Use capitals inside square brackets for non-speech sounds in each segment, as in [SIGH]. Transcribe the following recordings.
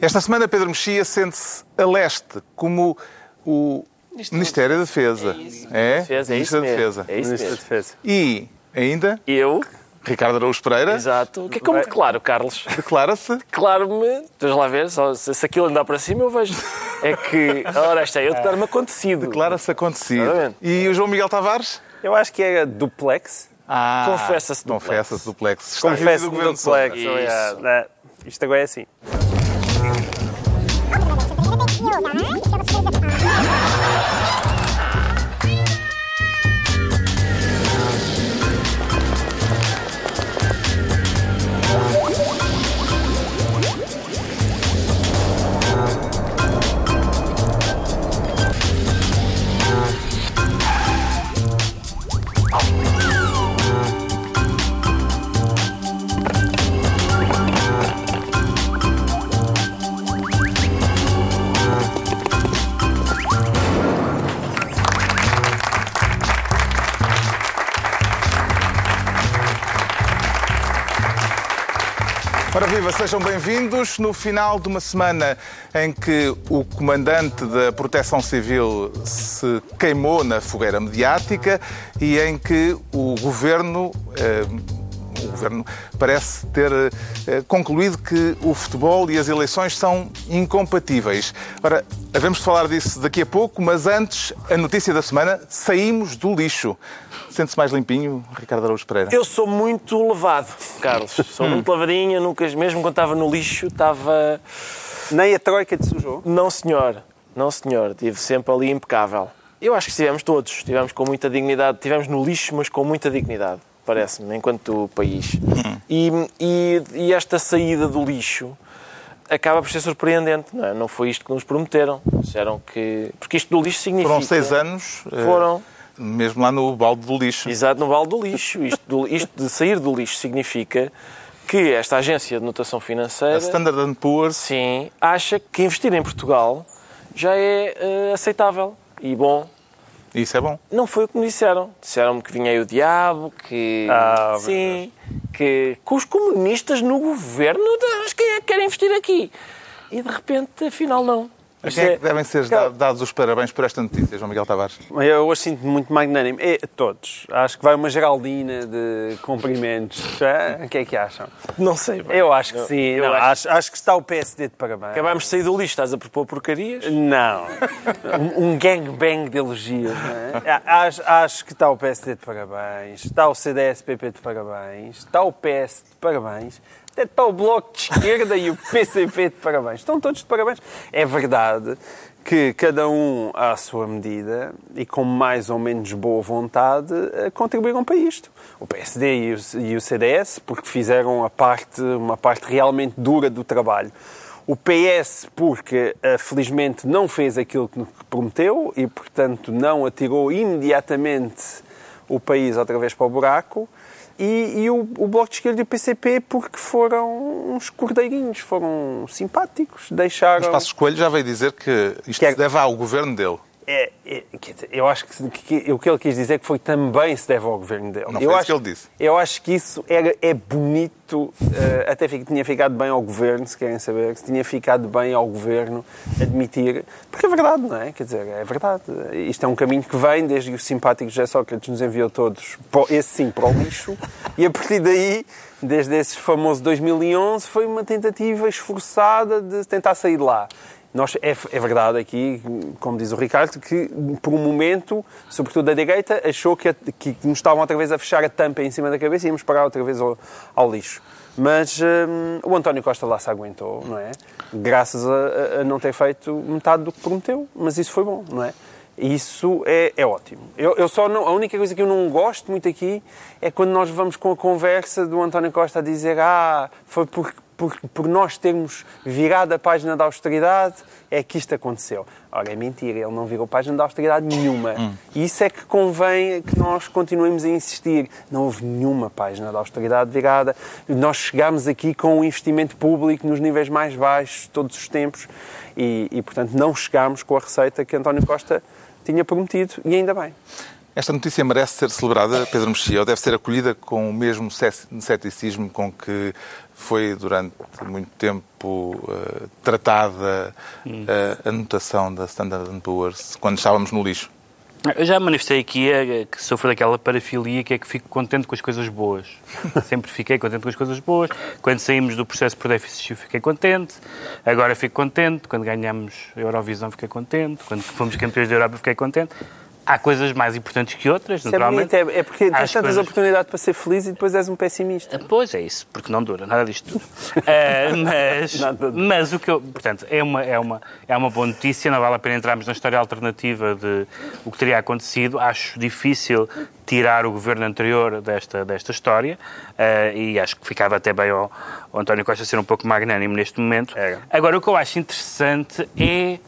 Esta semana Pedro Mexia sente-se a leste como o Ministério da Defesa. É? Defesa, é Ministro isso da. Defesa. É isso Ministro da mesmo. Defesa. E ainda Eu, Ricardo Araújo Pereira exato. O que é como declaro, Carlos? declara-se Declaro-me, deixa lá ver, só, se, se aquilo andar para cima eu vejo. É que, ora, isto é, eu declaro-me acontecido. declara-se acontecido. Exatamente. E o João Miguel Tavares? Eu acho que era duplex. Ah, Confessa-se duplex. Confessa-se duplex. De duplex. Sombra. aliás. Isso. Né? Isto agora é assim. ちょっと見てみようかな。Sejam bem-vindos. No final de uma semana em que o comandante da Proteção Civil se queimou na fogueira mediática e em que o governo. eh, o governo parece ter eh, concluído que o futebol e as eleições são incompatíveis. Ora, havemos de falar disso daqui a pouco, mas antes, a notícia da semana: saímos do lixo. Sente-se mais limpinho, Ricardo Araújo Pereira? Eu sou muito levado, Carlos. [LAUGHS] Sou muito lavadinho, nunca, mesmo quando estava no lixo, estava. Nem a troika te sujou. Não, senhor. Não, senhor. Estive sempre ali impecável. Eu acho que estivemos todos. Estivemos com muita dignidade. Estivemos no lixo, mas com muita dignidade, parece-me, enquanto país. E, e, e esta saída do lixo acaba por ser surpreendente, não é? Não foi isto que nos prometeram. Disseram que... Porque isto do lixo significa... Foram seis anos. eh, Foram. Mesmo lá no balde do lixo. Exato, no vale do lixo. Isto, do- isto de sair do lixo significa que esta agência de notação financeira... A Standard Poor's Sim, acha que investir em Portugal já é eh, aceitável e bom. Isso é bom. Não foi o que me disseram. Disseram-me que vinha aí o diabo, que. Ah, sim, que com os comunistas no governo, mas quem é que quer investir aqui? E de repente, afinal, não. A quem é é- que devem ser dados os parabéns por esta notícia, João Miguel Tavares? Eu hoje sinto muito magnânimo. É, todos. Acho que vai uma geraldina de cumprimentos. É? [LAUGHS] O que é que acham? Não sei. bem. Eu acho que sim. Eu não, acho, acho que está o PSD de parabéns. Acabámos de sair do lixo, estás a propor porcarias? Não. Um, um gangbang de elogios, é? [LAUGHS] Acho, acho que está o PSD de parabéns, está o CDS-PP de parabéns, está o PS de parabéns, até está o Bloco de Esquerda e o PCP de parabéns. Estão todos de parabéns. É verdade que cada um à sua medida e com mais ou menos boa vontade eh, contribuíram para isto. O PSD e o, e o CDS, porque fizeram a parte, uma parte realmente dura do trabalho. O PS, porque eh, felizmente não fez aquilo que prometeu e, portanto, não atirou imediatamente o país outra vez para o buraco. E, e o, o Bloco de Esquerda e o PCP, porque foram uns cordeirinhos, foram simpáticos, deixaram. Mas Passos Coelho já veio dizer que isto Quer- se deve ao governo dele. É, é, eu acho que, que- o que ele quis dizer é que foi também se deve ao governo dele. Não eu acho, que ele disse. Eu acho que isso era, é bonito, eh, até fi- tinha ficado bem ao governo, se querem saber, se tinha ficado bem ao governo admitir, porque é verdade, não é? Quer dizer, é verdade. Isto é um caminho que vem desde que o simpático José Sócrates nos enviou todos, esse sim, para o lixo, e a partir daí, desde esse famoso 2011, foi uma tentativa esforçada de tentar sair de lá. Nós, é, é verdade aqui, como diz o Ricardo, que por um momento, sobretudo a direita, achou que, que nos estavam outra vez a fechar a tampa em cima da cabeça e íamos parar outra vez ao, ao lixo. Mas hum, o António Costa lá se aguentou, não é? Graças a, a- não ter feito metade do que prometeu, mas isso foi bom, não é? Isso é, é ótimo. Eu, eu só não, a única coisa que eu não gosto muito aqui é quando nós vamos com a conversa do António Costa a dizer ah, foi por, por, por nós termos virado a página da austeridade é que isto aconteceu. Ora, é mentira, ele não virou página da austeridade nenhuma. E isso é que convém que nós continuemos a insistir. Não houve nenhuma página da austeridade virada. Nós chegámos aqui com um investimento público nos níveis mais baixos de todos os tempos e, e portanto, não chegámos com a receita que António Costa tinha prometido, e ainda bem. Esta notícia merece ser celebrada, Pedro Mexia, ou deve ser acolhida com o mesmo ceticismo com que foi durante muito tempo uh, tratada uh, a notação da Standard Poor's quando estávamos no lixo? Eu já manifestei aqui é, que sofro daquela parafilia que é que fico contente com as coisas boas. [LAUGHS] Sempre fiquei contente com as coisas boas. Quando saímos do processo por déficit fiquei contente. Agora fico contente. Quando ganhamos a Eurovisão fiquei contente. Quando fomos campeões da Europa fiquei contente há coisas mais importantes que outras, isso naturalmente. É, bonito, é, é porque tens tantas coisas... oportunidades para ser feliz e depois és um pessimista. Pois é isso, porque não dura nada disto tudo. uh, [LAUGHS] mas, [LAUGHS] mas o que eu. Portanto, é uma, é, uma, é uma boa notícia, não vale a pena entrarmos na história alternativa de o que teria acontecido. Acho difícil tirar o governo anterior desta, desta história uh, e acho que ficava até bem ao, ao António Costa ser um pouco magnânimo neste momento. É. Agora, o que eu acho interessante é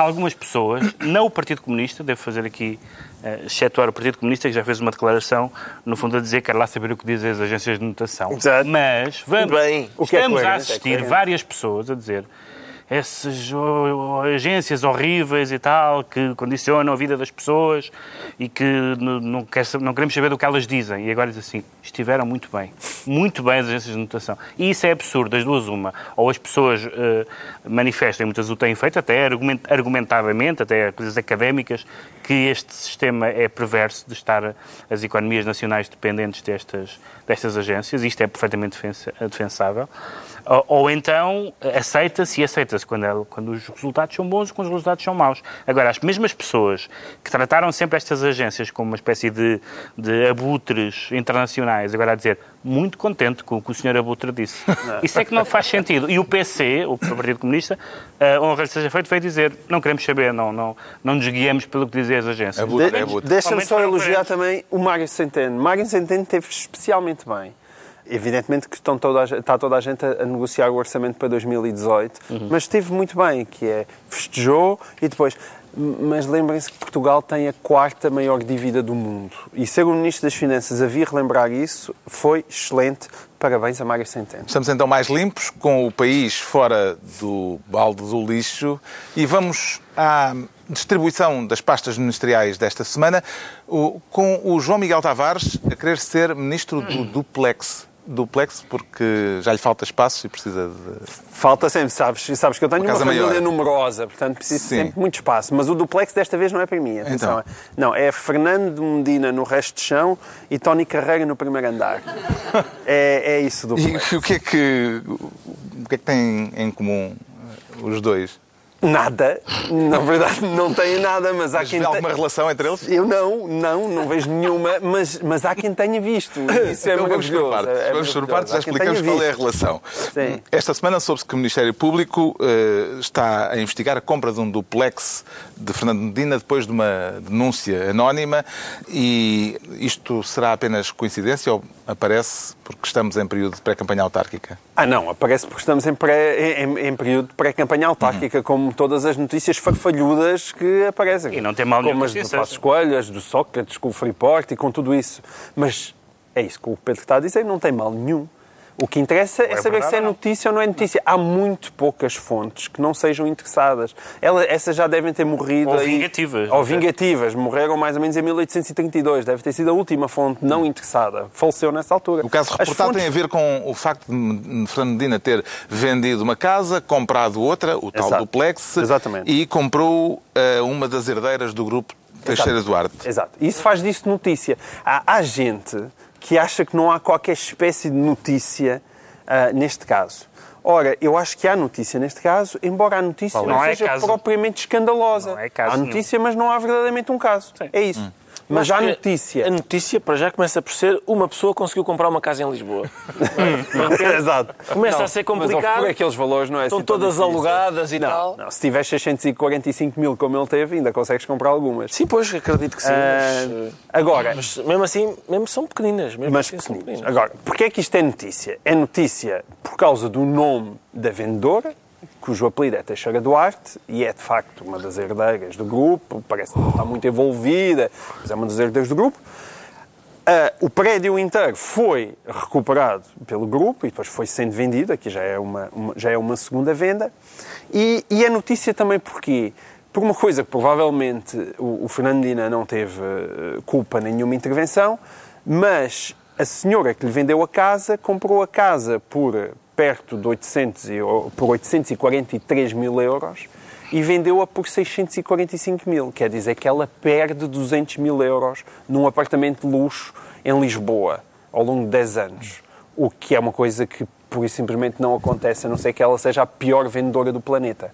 algumas pessoas, não o Partido Comunista, devo fazer aqui, uh, excetuar o Partido Comunista, que já fez uma declaração, no fundo, a dizer que quer lá saber o que dizem as agências de notação. Exato. Mas vamos, Bem, é estamos é a assistir é várias pessoas a dizer essas agências horríveis e tal, que condicionam a vida das pessoas e que não, quer, não queremos saber do que elas dizem. E agora diz assim, estiveram muito bem. Muito bem as agências de notação. E isso é absurdo, das duas uma. Ou as pessoas uh, manifestam, e muitas o têm feito, até argumentadamente, até coisas académicas, que este sistema é perverso de estar as economias nacionais dependentes destas, destas agências. Isto é perfeitamente defensável. Ou, ou então aceita-se e aceita-se quando, é, quando os resultados são bons e quando os resultados são maus. Agora, as mesmas pessoas que trataram sempre estas agências como uma espécie de, de abutres internacionais, agora a dizer muito contente com o que o senhor Abutre disse. [LAUGHS] Isso é que não faz sentido. E o PC, o Partido Comunista, uh, honra seja feito, veio dizer não queremos saber, não, não, não nos guiemos pelo que dizem as agências. De, abutre. Deixa-me só elogiar também o Mário Centeno. Mário Centeno teve especialmente bem. Evidentemente que estão toda a, está toda a gente a, a, negociar o orçamento para 2018, uhum. mas esteve muito bem, que é festejou e depois. Mas lembrem-se que Portugal tem a quarta maior dívida do mundo. E ser o Ministro das Finanças a vir relembrar isso foi excelente. Parabéns a Mário Centeno. Estamos então mais limpos, com o país fora do balde do lixo. E vamos à distribuição das pastas ministeriais desta semana, com o João Miguel Tavares a querer ser Ministro do Duplex duplex porque já lhe falta espaço e precisa de. Falta sempre, sabes, sabes que eu tenho uma, uma família maior. numerosa, portanto preciso Sim. sempre muito espaço. Mas o duplex desta vez não é para mim. Atenção. Então. Não, é Fernando Medina no resto de chão e Tony Carreira no primeiro andar. [LAUGHS] é, é isso duplex. E o que é que, o que, é que têm em comum os dois? Nada, na verdade não tem nada, mas há mas quem tenha... alguma relação entre eles? Eu não, não, não vejo nenhuma, mas, mas há quem tenha visto. [LAUGHS] Isso é então. Vamos por partes, é vamos por partes já explicamos qual é a relação. Sim. Esta semana soube-se que o Ministério Público uh, está a investigar a compra de um duplex de Fernando Medina depois de uma denúncia anónima e isto será apenas coincidência ou aparece porque estamos em período de pré-campanha autárquica? Ah, não, aparece porque estamos em, pré, em, em período de pré-campanha autárquica, uhum. como todas as notícias farfalhudas que aparecem. E não tem mal Como as do Passos do Sócrates, com o Freeport e com tudo isso. Mas é isso que o Pedro está a dizer, não tem mal nenhum. O que interessa é, é saber se é notícia ou não é notícia. Há muito poucas fontes que não sejam interessadas. Ela, essas já devem ter morrido. Ou vingativas. Ou vingativas. Morreram mais ou menos em 1832. Deve ter sido a última fonte não interessada. Faleceu nessa altura. O caso reportado fontes... tem a ver com o facto de Fernando Medina ter vendido uma casa, comprado outra, o tal Exato. duplex, Exatamente. e comprou uh, uma das herdeiras do grupo Teixeira Exato. Duarte. Exato. Isso faz disso notícia. Há, há gente que acha que não há qualquer espécie de notícia uh, neste caso. Ora, eu acho que há notícia neste caso, embora a notícia não, não é seja caso. propriamente escandalosa. É há notícia, nenhum. mas não há verdadeiramente um caso. Sim. É isso. Hum. Mas já a notícia. A notícia, para já, começa por ser uma pessoa conseguiu comprar uma casa em Lisboa. [LAUGHS] Exato. Começa não, a ser complicado. Mas aqueles valores, não é Estão assim todas alugadas e não, tal. Não, se tiver 645 mil como ele teve, ainda consegues comprar algumas. Sim, pois, acredito que sim. Uh, mas, agora. Mas mesmo assim, mesmo são pequeninas. Mesmo mas assim pequeninas. pequeninas. Agora, porquê é que isto é notícia? É notícia por causa do nome da vendedora cujo apelido é Teixeira Duarte e é de facto uma das herdeiras do grupo, parece que não está muito envolvida, mas é uma das herdeiras do grupo. Uh, o prédio inteiro foi recuperado pelo grupo e depois foi sendo vendido, aqui já é uma, uma já é uma segunda venda. E, e a notícia também porquê? por uma coisa que provavelmente o, o Fernandina não teve uh, culpa nenhuma intervenção, mas a senhora que lhe vendeu a casa comprou a casa por perto de 800, por 843 mil euros e vendeu-a por 645 mil. Quer dizer que ela perde 200 mil euros num apartamento de luxo em Lisboa ao longo de 10 anos. O que é uma coisa que, por simplesmente não acontece, a não ser que ela seja a pior vendedora do planeta.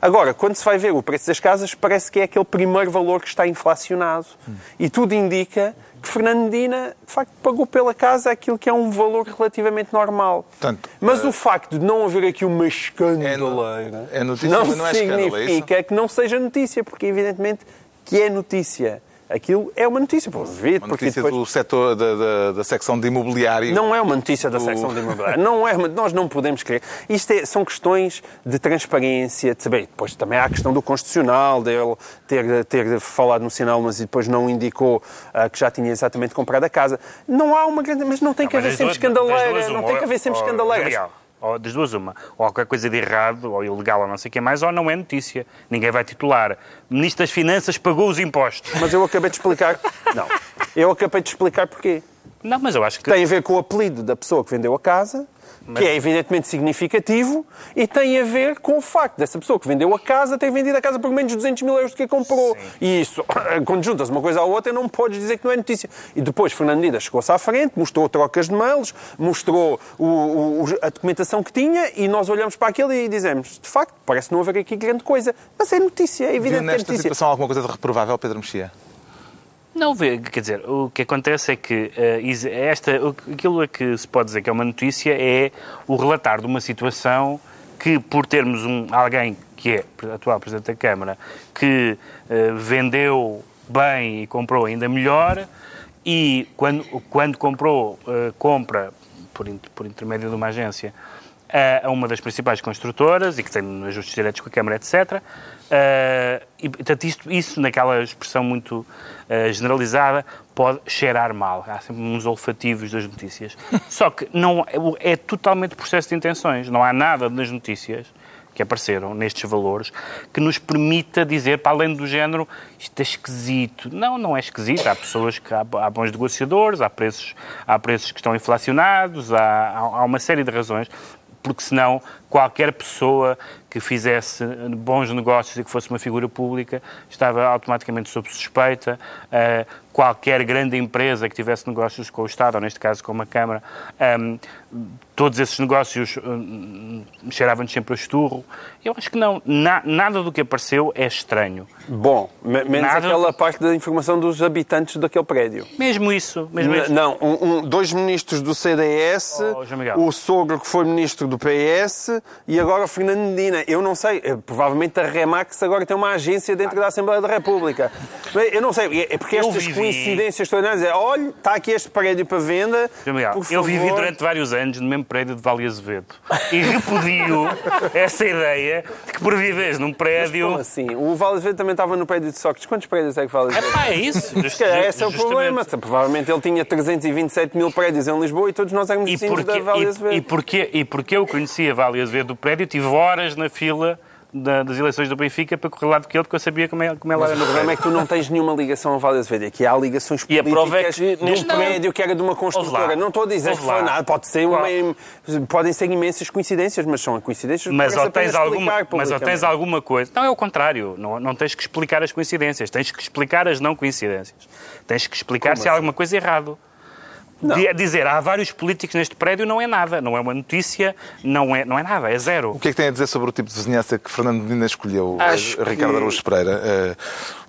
Agora, quando se vai ver o preço das casas, parece que é aquele primeiro valor que está inflacionado. Hum. E tudo indica que Fernandina, de facto, pagou pela casa aquilo que é um valor relativamente normal. Portanto, mas uh, o facto de não haver aqui uma escandaleira é, notícia, não, não é significa é que não seja notícia, porque evidentemente que é notícia aquilo é uma notícia. Pô, vi, uma notícia depois... do setor da, da, da, secção de imobiliário. Não é uma notícia da do... secção de [LAUGHS] imobiliário. Não é, nós não podemos crer. Isto é, são questões de transparência, de saber. Depois também há a questão do constitucional, dele ter, ter falado no sinal, mas depois não indicou uh, que já tinha exatamente comprado a casa. Não há uma grande. Mas não tem que haver sempre escandaleira. Não tem que haver sempre escandaleira ou das duas uma, ou qualquer coisa de errado, ou ilegal, ou não sei o que mais, ou não é notícia. Ninguém vai titular. Ministro das Finanças pagou os impostos. Mas eu acabei de explicar. Não. Eu acabei de explicar porquê. Não, mas eu acho que... Tem a ver com o apelido da pessoa que vendeu a casa mas... que é evidentemente significativo e tem a ver com o facto dessa pessoa que vendeu a casa ter vendido a casa por menos de 200 mil euros do que a comprou. Sim. E isso, [COUGHS] quando juntas uma coisa à outra, não podes dizer que não é notícia. E depois Fernandina chegou-se à frente, mostrou trocas de mails, mostrou o, o, a documentação que tinha e nós olhamos para aquilo e dizemos, de facto, parece não haver aqui grande coisa. Mas é notícia, é evidente Viu nesta é notícia. situação alguma coisa de reprovável, Pedro Mexia? Não, quer dizer, o que acontece é que uh, esta, aquilo a que se pode dizer que é uma notícia é o relatar de uma situação que, por termos um, alguém que é atual Presidente da Câmara, que uh, vendeu bem e comprou ainda melhor, e quando, quando comprou, uh, compra, por, por intermédio de uma agência, a uma das principais construtoras e que tem ajustes diretos com a Câmara, etc. Uh, e, portanto, isto, isso, naquela expressão muito uh, generalizada, pode cheirar mal. Há sempre uns olfativos das notícias. [LAUGHS] Só que não, é, é totalmente processo de intenções. Não há nada nas notícias que apareceram nestes valores que nos permita dizer, para além do género, isto é esquisito. Não, não é esquisito. Há pessoas que há, há bons negociadores, há preços, há preços que estão inflacionados, há, há uma série de razões porque senão qualquer pessoa que fizesse bons negócios e que fosse uma figura pública estava automaticamente sob suspeita. Uh, qualquer grande empresa que tivesse negócios com o Estado, ou neste caso com uma Câmara, um, todos esses negócios um, cheiravam-nos sempre a esturro. Eu acho que não. Na, nada do que apareceu é estranho. Bom, menos nada... aquela parte da informação dos habitantes daquele prédio. Mesmo isso. Mesmo isso. Não, um, dois ministros do CDS, oh, o sogro que foi ministro do PS e agora Fernando Medina. Eu não sei, eh, provavelmente a Remax agora tem uma agência dentro da Assembleia da República. Eu não sei, é porque estas coincidências extraordinárias é, olha, está aqui este prédio para venda. Eu vivi durante vários anos no mesmo prédio de Vale Azevedo e repudio [LAUGHS] essa ideia de que por viveres num prédio. Mas como assim? O Vale Azevedo também estava no prédio de Sócrates. Quantos prédios é que Vale Azevedo? É pá, é isso. Just, esse é o problema. Provavelmente ele tinha 327 mil prédios em Lisboa e todos nós éramos vizinhos da Vale Azevedo. E, e, porque, e porque eu conhecia Vale Azevedo do prédio, tive horas na fila da, das eleições do Benfica para correr lá do que ele, porque eu sabia como, é, como ela era no O problema é que tu não tens nenhuma ligação ao Vale Azevedo. Aqui há ligações políticas e a prova é que, um prédio que era de uma construtora. Não estou a dizer que foi nada. Pode ser uma, podem ser imensas coincidências, mas são coincidências mas ou tens alguma, Mas ou tens alguma coisa... Não, é o contrário. Não, não tens que explicar as coincidências. Tens que explicar as não coincidências. Tens que explicar como se assim? há alguma coisa errado. Não. Dizer há vários políticos neste prédio não é nada, não é uma notícia, não é, não é nada, é zero. O que é que tem a dizer sobre o tipo de vizinhança que Fernando Medina escolheu, Acho Ricardo que... Araújo Pereira?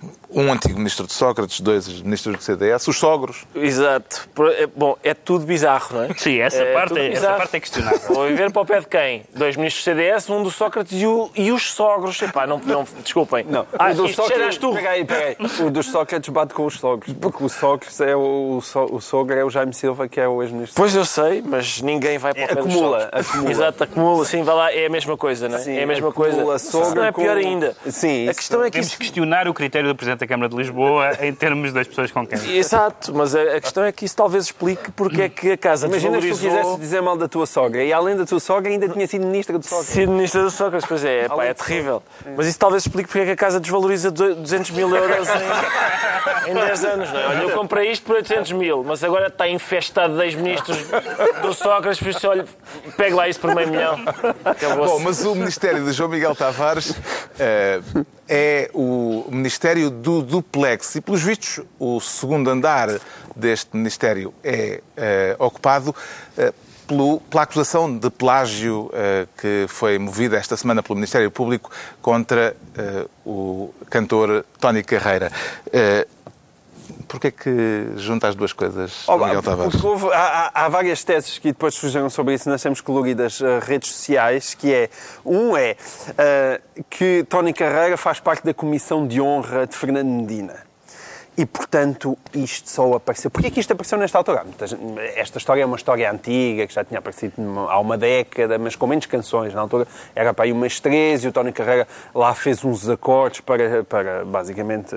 Uh, um antigo ministro de Sócrates, dois ministros do CDS, os sogros. Exato. É, bom, é tudo bizarro, não é? Sim, essa, é parte, é, essa parte é questionável. Vou viver para o pé de quem? Dois ministros do CDS, um do Sócrates e, o, e os sogros. Epá, não, não, desculpem. Não, ah, o do Sócrates, tu. Peraí, peraí. O dos Sócrates bate com os sogros, porque o Sócrates é o, o, sogro é o Jaime Silva, que é o ex-ministro. Pois eu sei, mas ninguém vai para o É, acumula, acumula. Exato, acumula, sim, vai lá, é a mesma coisa, não é? Sim, é a mesma acumula coisa. sogra Isso não é pior com- ainda. Sim, a isso- questão é que Temos isso... que questionar o critério do Presidente da Câmara de Lisboa em termos das pessoas com quem. Exato, mas a, a questão é que isso talvez explique porque é que a casa Imagina se tu quisesse dizer mal da tua sogra e além da tua sogra ainda tinha sido ministra do sogra. Sido ministra do Sócrates, pois é, pá, Além é terrível. Mas isso talvez explique porque é que a casa desvaloriza 200 mil euros em, em 10 anos, não é? Olha, eu comprei isto por 800 mil, mas agora está infestado de ex-ministros do Sócrates, por isso, olha, pegue lá isso por meio milhão. Bom, mas o Ministério de João Miguel Tavares eh, é o Ministério do Duplex e, pelos vistos, o segundo andar deste Ministério é eh, ocupado eh, pelo- pela acusação de plágio que foi movida esta semana pelo Ministério Público contra o cantor Tony Carreira. Porquê que junta as duas coisas, Olá, Miguel Tavares? houve- há, há- várias teses que depois surgiram sobre isso nas temos coloridas uh, redes sociais, que é, um é uh, que Tony Carreira faz parte da comissão de honra de Fernando Medina. E, portanto, isto só apareceu. Porquê que isto apareceu nesta altura? Esta história é uma história antiga, que já tinha aparecido há uma década, mas com menos canções. Na altura era para aí umas 13 e o Tony Carreira lá fez uns acordes para, para basicamente,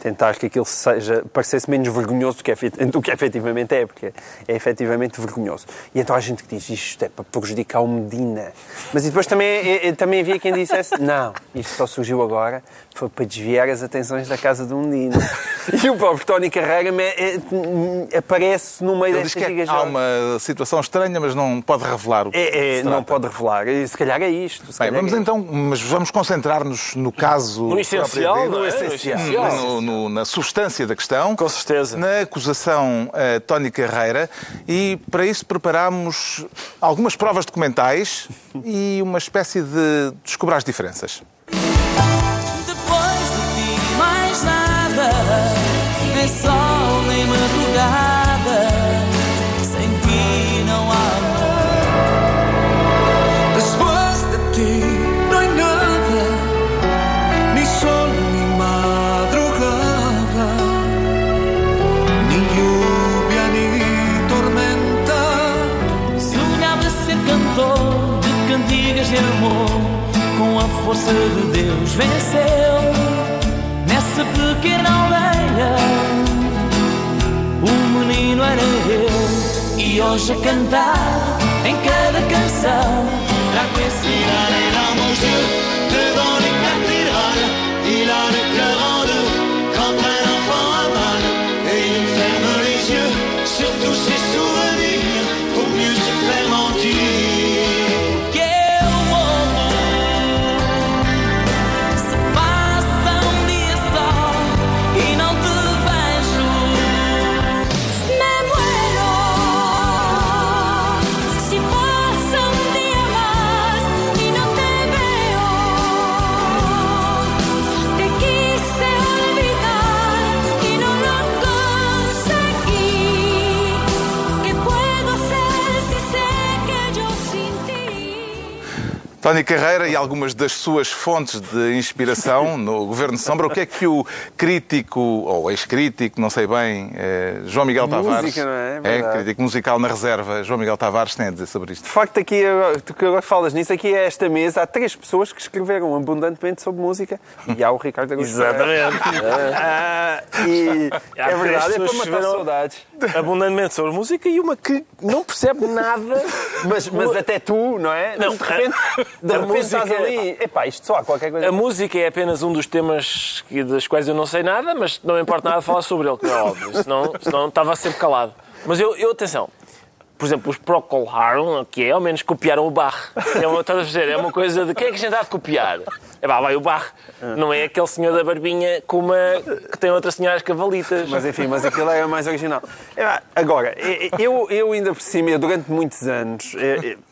tentar que aquilo seja, parecesse menos vergonhoso do que, efet- [LAUGHS] do que efetivamente é, porque é efetivamente vergonhoso. E então há gente que diz isto é para prejudicar o Medina. Mas e depois também, é- é- também havia quem dissesse não, isto só surgiu agora, foi para desviar as atenções da casa do Medina. [LAUGHS] E o próprio Tony Carreira é- aparece no meio Ele diz desta que é- há uma situação estranha, mas não pode revelar o que É, é, não pode revelar. E Se calhar é isto. Bem, vamos é então, mas vamos concentrar-nos no caso. No essencial, é? No essencial. No- no- na substância da questão. Com certeza. Na acusação a Tony Carreira. E para isso preparámos algumas provas documentais e uma espécie de descobrir as diferenças. Sol, nem madrugada. Sem ti não há amor. Después de ti, no hay nada. Ni sol, ni madrugada. Ni lluvia, ni tormenta. Sonhava ser cantor de cantigas de amor. Com a força de Deus venceu nessa pequena aldeia. Menino era eu e hoje a cantar em cada canção. La cuisine et la manger devant Tony Carreira e algumas das suas fontes de inspiração [LAUGHS] no Governo de Sombra. O que é que o crítico, ou ex-crítico, não sei bem, eh, João Miguel Música, Tavares, não é? Verdade. crítico musical na reserva, João Miguel Tavares tem a dizer sobre isto? De facto, aqui, agora- tu que agora falas nisso, aqui a esta mesa há três pessoas que escreveram abundantemente sobre música e há o Ricardo Augusto. Exatamente. [LAUGHS] Ah, e é verdade, é para matar saudades. Abundantemente sobre música e uma que não percebe nada. [LAUGHS] Mas, mas até tu, não é? Não, de repente, [LAUGHS] de a repente estás música- ali. Epá, isto só há qualquer coisa. A música é apenas um dos temas que- das quais eu não sei nada, mas não me importa nada falar sobre ele, como é óbvio. Senão, senão estava sempre calado. Mas eu, eu, atenção, por exemplo, os Procol Harum, que é, ao menos copiaram o Bach. É uma, estás a dizer, é uma coisa de quem é que a gente há de copiar? É pá, vai o Bach. Não é aquele senhor da barbinha com uma, que tem outra senhora às cavalitas. Mas enfim, mas aquilo é mais original. É, Agora, eu, eu ainda por cima, durante muitos anos,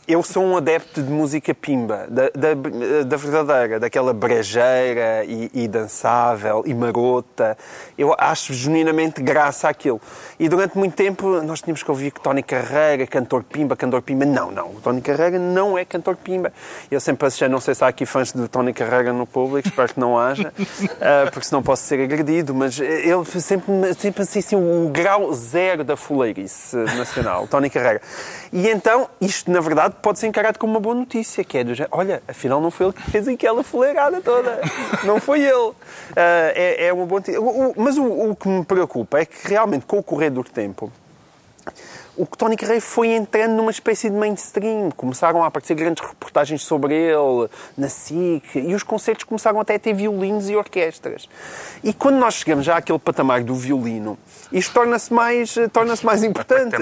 eu, eu sou um adepto de música pimba, da, da, da verdadeira, daquela brejeira e, e, dançável e marota. Eu acho genuinamente graça àquilo. E durante muito tempo nós tínhamos que ouvir que Tony Carreira, cantor pimba, cantor pimba. Não, não. O Tony Carreira não é cantor pimba. Eu sempre achei, não sei se há aqui fãs de Tony Carreira no público, espero que não haja, uh, [LAUGHS] porque senão posso ser agredido, mas ele sempre, sempre assim, assim, o grau zero da fuleirice nacional, Tony Carreira. E então, isto na verdade pode ser encarado como uma boa notícia, que é do género, olha, afinal não foi ele que fez aquela fuleirada toda, [LAUGHS] não foi ele. Uh, é, é uma boa notícia. Mas o, o que me preocupa é que realmente com o correr do tempo, o Tony Carreiro foi entrando numa espécie de mainstream. Começaram a aparecer grandes reportagens sobre ele, na SIC, e os concertos começaram até a ter violinos e orquestras. E quando nós chegamos já àquele patamar do violino, isto torna-se mais, torna mais [LAUGHS] importante.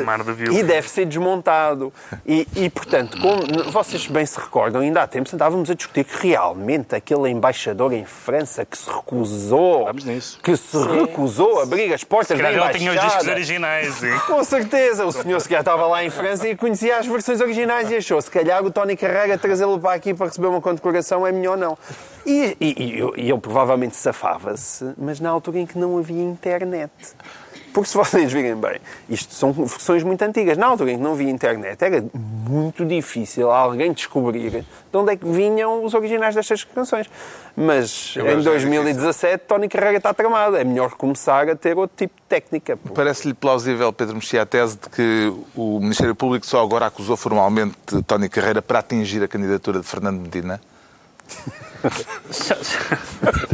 E deve ser desmontado. E, e portanto, como vocês bem se recordam, ainda há tempo andávamos a discutir que realmente aquele embaixador em França que se recusou, que se recusou a abrir as portas da embaixada. tinha os discos originais. Com certeza, o senhor se estava lá em França e conhecia as versões originais e achou, se calhar o Tony Carrega trazê-lo para aqui para receber uma condecoração é melhor não. E, e, e, ele provavelmente safava-se, mas na altura em que não havia internet. Porque se vocês virem bem, isto são versões muito antigas. Na altura em que não havia internet, era muito difícil alguém descobrir de onde é que vinham os originais destas canções. Mas em 2017, Tony Carrega está tramado. É melhor começar a ter outro tipo de técnica. Parece-lhe plausível, Pedro Mexia, a tese de que o Ministério Público só agora acusou formalmente Tony Carreira para atingir a candidatura de Fernando Medina? só,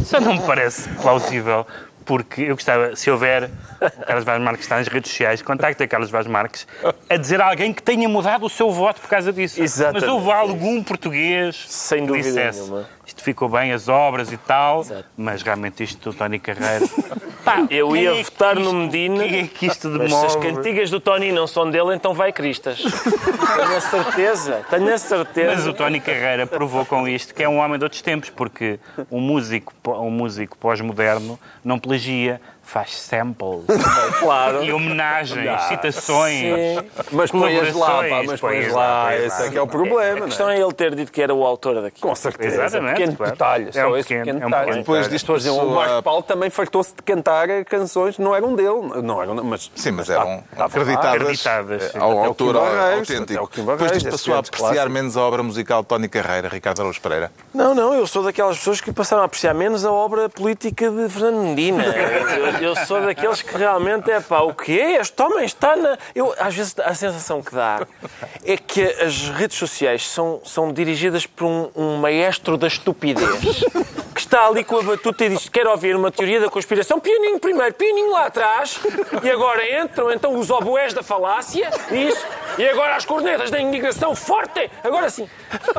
só não me parece plausível, porque eu gostava, se houver, o Carlos Vaz Marques está nas redes sociais, contacte a Carlos Vaz Marques a dizer a alguém que tenha mudado o seu voto por causa disso. Exatamente. Mas houve algum português Sem dúvida dissesse nenhuma. Isto ficou bem, as obras e tal, Exato. mas realmente isto do Tony Carreira... Pá, Eu ia é votar isto- no Medina, Quem é que isto Mas se as cantigas do Tony não são dele, então vai Cristas. tenho a certeza, tenho a certeza. Mas o Tony Carreira provou com isto que é um homem de outros tempos, porque um músico, um músico pós-moderno não plagia, faz samples [LAUGHS] Claro. e homenagens, citações, Sim. Mas põe-as lá, pá, mas põe-as põe-as lá. põe-as Esse lá. é que é o problema. A não questão é? é ele ter dito que era o autor daqui. Com certeza. Exatamente, Pequeno claro. detalhe. É um esse pequeno- pequeno é um detalhe. pequeno Depois disto Por exemplo, o Marco Paulo também fartou-se de cantar canções que não eram dele. Não eram, mas, Sim, mas eram estava lá. acreditadas, Acreditadas, ao autor autêntico. Depois disto passou a apreciar menos a obra musical de Tony Carreira, Ricardo Araújo Pereira. Não, não, eu sou daquelas pessoas que passaram a apreciar menos a obra política de Fernando Medina. [LAUGHS] Eu, sou daqueles que realmente é pá, o quê? Este homem está na. Eu, às vezes a sensação que dá é que as redes sociais são, são dirigidas por um, um maestro da estupidez que está ali com a batuta e diz: Quero ouvir uma teoria da conspiração. Pianinho primeiro, pianinho lá atrás, e agora entram então os oboés da falácia, isso, e agora as cornetas da indignação forte, agora sim.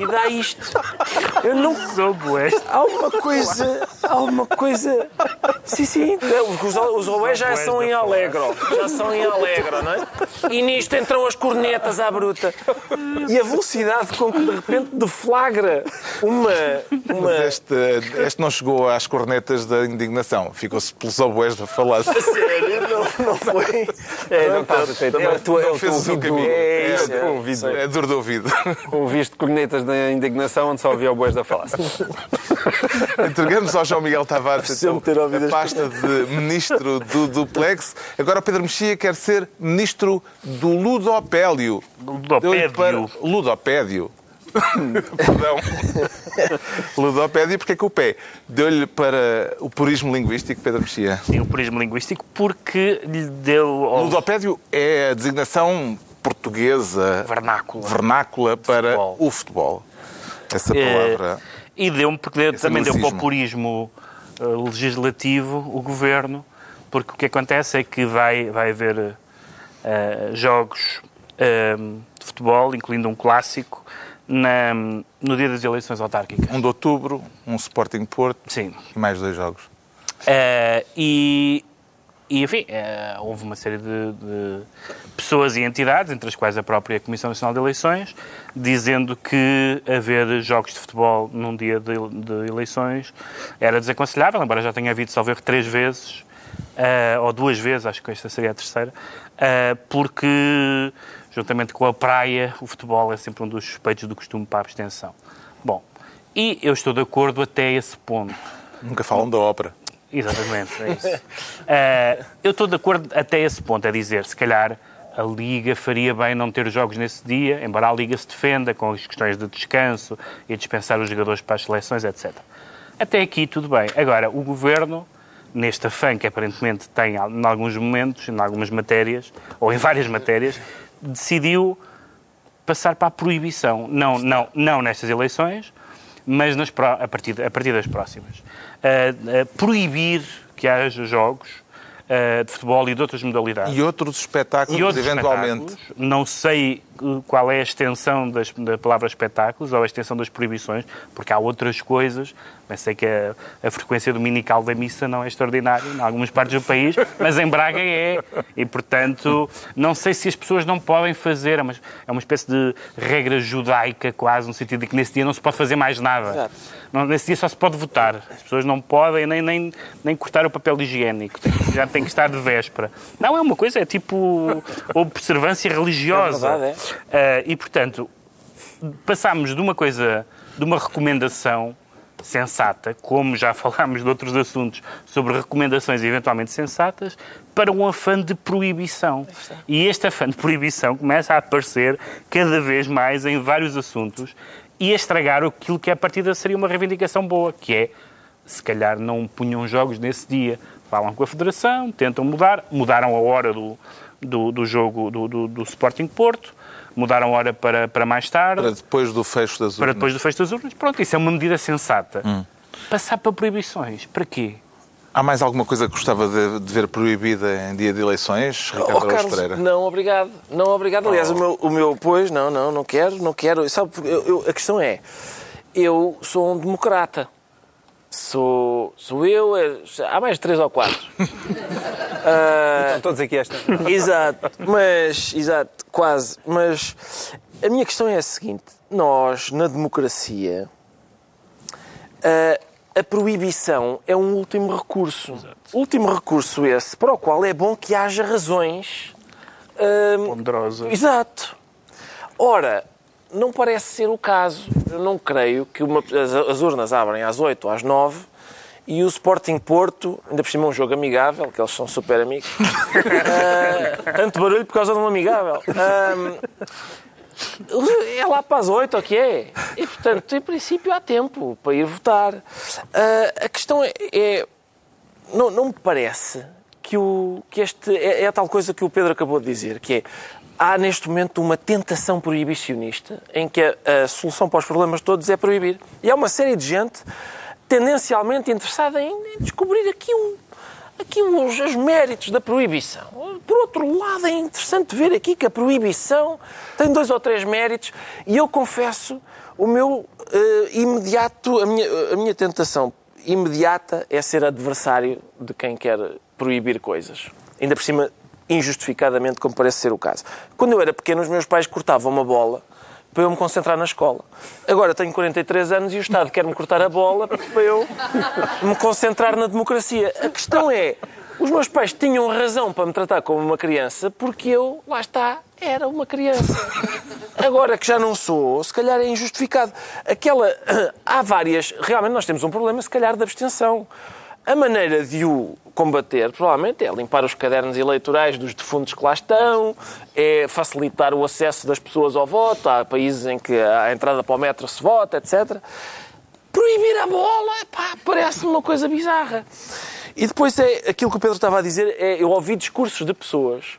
E dá isto. Eu não Sou bué. Há uma coisa. Há uma coisa. Sim, sim. Os, os Oboés já são em Alegro. Já são em Alegro, não é? E nisto entram as cornetas à bruta. E a velocidade com que de repente deflagra uma. Mas uma... este, não chegou às cornetas da indignação. Ficou-se pelos oboés da falácia. [LAUGHS] Sério, não, não foi. É, não estás a ter- é é Não o fez o caminho. É É, é, é o ouvido. É duro de ouvido. [LAUGHS] Ouviste cornetas da indignação onde só havia o bois da falácia. [LAUGHS] Entregamos ao João Miguel Tavares então, a as pasta de ministro do duplex. Agora o Pedro Mexia quer ser ministro do ludopélio. Ludopédio. Ludopédio. [LAUGHS] Perdão. Ludopédio, porque é que o pé? Deu-lhe para o purismo linguístico, Pedro Mexia. Sim, o purismo linguístico, porque lhe deu ao Ludopédio é a designação portuguesa vernáculo. vernácula para Futebol. o futebol. Essa Eh, palavra. E deu-me, porque deu- também deu para o purismo eh, legislativo o governo, porque o que acontece é que vai, vai haver eh, jogos eh, de futebol, incluindo um clássico, na- no dia das eleições autárquicas. 1 de outubro, um Sporting Porto Sim. e mais dois jogos. Eh, e, e, enfim, eh, houve uma série de, de pessoas e entidades, entre as quais a própria Comissão Nacional de Eleições, dizendo que haver jogos de futebol num dia de, de eleições era desaconselhável, embora já tenha havido, salvo erro, três vezes, eh, ou duas vezes, acho que esta seria a terceira, porque juntamente com a praia, o futebol é sempre um dos suspeitos do costume para a abstenção. Bom, e eu estou de acordo até esse ponto. Nunca falam da ópera. Exatamente, é isso. Uh, [LAUGHS] eu estou de acordo até esse ponto, a dizer, se calhar a Liga faria bem não ter jogos nesse dia, embora a Liga se defenda com as questões de descanso e dispensar os jogadores para as seleções, etc. Até aqui tudo bem. Agora, o Governo, neste afã que aparentemente tem em alguns momentos, em algumas matérias, ou em várias matérias, decidiu passar para a proibição. Não, não, não nestas eleições, mas nas, a, partir, a partir das próximas. Uh, uh, proibir que haja jogos uh, de futebol e de outras modalidades. E outros espetáculos, e outros eventualmente. Espetáculos, não sei qual é a extensão das, da palavra espetáculos ou a extensão das proibições, porque há outras coisas. Mas sei que a, a frequência dominical da missa não é extraordinária em algumas partes do país, mas em Braga é. E, portanto, não sei se as pessoas não podem fazer. É uma, é uma espécie de regra judaica, quase, no sentido de que nesse dia não se pode fazer mais nada. Não, nesse dia só se pode votar. As pessoas não podem nem, nem, nem cortar o papel higiênico. Já tem que estar de véspera. Não, é uma coisa, é tipo observância religiosa. É verdade, é. Uh, e, portanto, passámos de uma coisa, de uma recomendação sensata, como já [LAUGHS] falámos de outros assuntos sobre recomendações eventualmente sensatas, para um afã de proibição. E este afã de proibição começa a aparecer cada vez mais em vários assuntos e a estragar aquilo que a partida seria uma reivindicação boa, que é, se calhar não punham jogos nesse dia. Falam com a Federação, tentam mudar, mudaram a hora do, do, do jogo do, do, do Sporting Porto, mudaram a hora para, para mais tarde. Para depois do fecho das urnas. Para depois do fecho das urnas. Pronto, isso é uma medida sensata. Hum. Passar para proibições, para quê? Há mais alguma coisa que gostava de, de ver proibida em dia de eleições, Ricardo oh, Carlos, Pereira? Não, obrigado. Não, obrigado. Aliás, oh. o, meu, o meu, pois, não, não, não quero, não quero. Sabe, eu, eu, a questão é, eu sou um democrata. Sou, sou eu, é, há mais de três ou quatro. uh, [LAUGHS] Estão todos aqui esta. Exato, mas, exato, quase. Mas a minha questão é a seguinte: nós, na democracia, uh, a proibição é um último recurso. Exato. Último recurso esse para o qual é bom que haja razões. Hum, Ponderosas. Exato. Ora, não parece ser o caso. Eu não creio que uma, as, as, urnas abrem às 8 ou às 9 e o Sporting Porto, ainda por cima um jogo amigável, que eles são super amigos. uh, [LAUGHS] tanto barulho por causa de um amigável. Uh, é lá para as oito, o que é? E, portanto, em princípio, há tempo para ir votar. Uh, a questão é, é não, não, me parece que, o, que este é, é, a tal coisa que o Pedro acabou de dizer, que é há neste momento uma tentação proibicionista em que a, a solução para os problemas todos é proibir. E há uma série de gente tendencialmente interessada em, em descobrir aqui um, aqui os, os, méritos da proibição. Por outro lado, é interessante ver aqui que a proibição tem dois ou três méritos e eu confesso o meu uh, imediato, a minha, a minha tentação imediata é ser adversário de quem quer proibir coisas. Ainda por cima, injustificadamente, como parece ser o caso. Quando eu era pequeno, os meus pais cortavam uma bola para eu me concentrar na escola. Agora tenho 43 anos e o Estado quer-me cortar a bola para eu me concentrar na democracia. A questão é, os meus pais tinham razão para me tratar como uma criança porque eu, lá está, era uma criança. Agora que já não sou, se calhar é injustificado. Aquela. [CLEARS THROAT] Há várias. Realmente nós temos um problema, se calhar, de abstenção. A maneira de o combater, provavelmente, é limpar os cadernos eleitorais dos defuntos que lá estão, é facilitar o acesso das pessoas ao voto. Há países em que a entrada para o metro se vota, etc. Proibir a bola, parece-me uma coisa bizarra. E depois é aquilo que o Pedro estava a dizer, é, eu ouvi discursos de pessoas.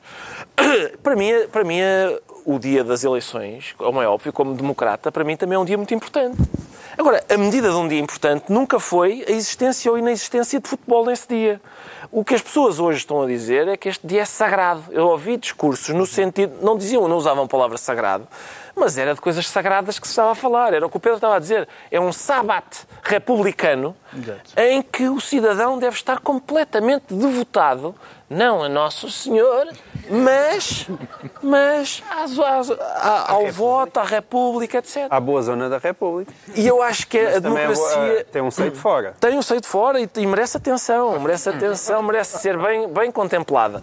[COUGHS] Para mim, para mim o dia das eleições, como é óbvio, como democrata, para mim também é um dia muito importante. Agora, a medida de um dia importante nunca foi a existência ou inexistência de futebol nesse dia. O que as pessoas hoje estão a dizer é que este dia é sagrado. Eu ouvi discursos no sentido, não diziam, não usavam a palavra sagrado, mas era de coisas sagradas que se estava a falar. Era o que o Pedro estava a dizer. É um sábado republicano Exato. em que o cidadão deve estar completamente devotado, não a Nosso Senhor, mas, mas às, às, à, ao voto, à República, etc. À boa zona da República. E eu acho que a democracia... É tem um seio de fora. Tem um seio de fora e, e merece atenção, merece atenção, merece ser bem, bem contemplada.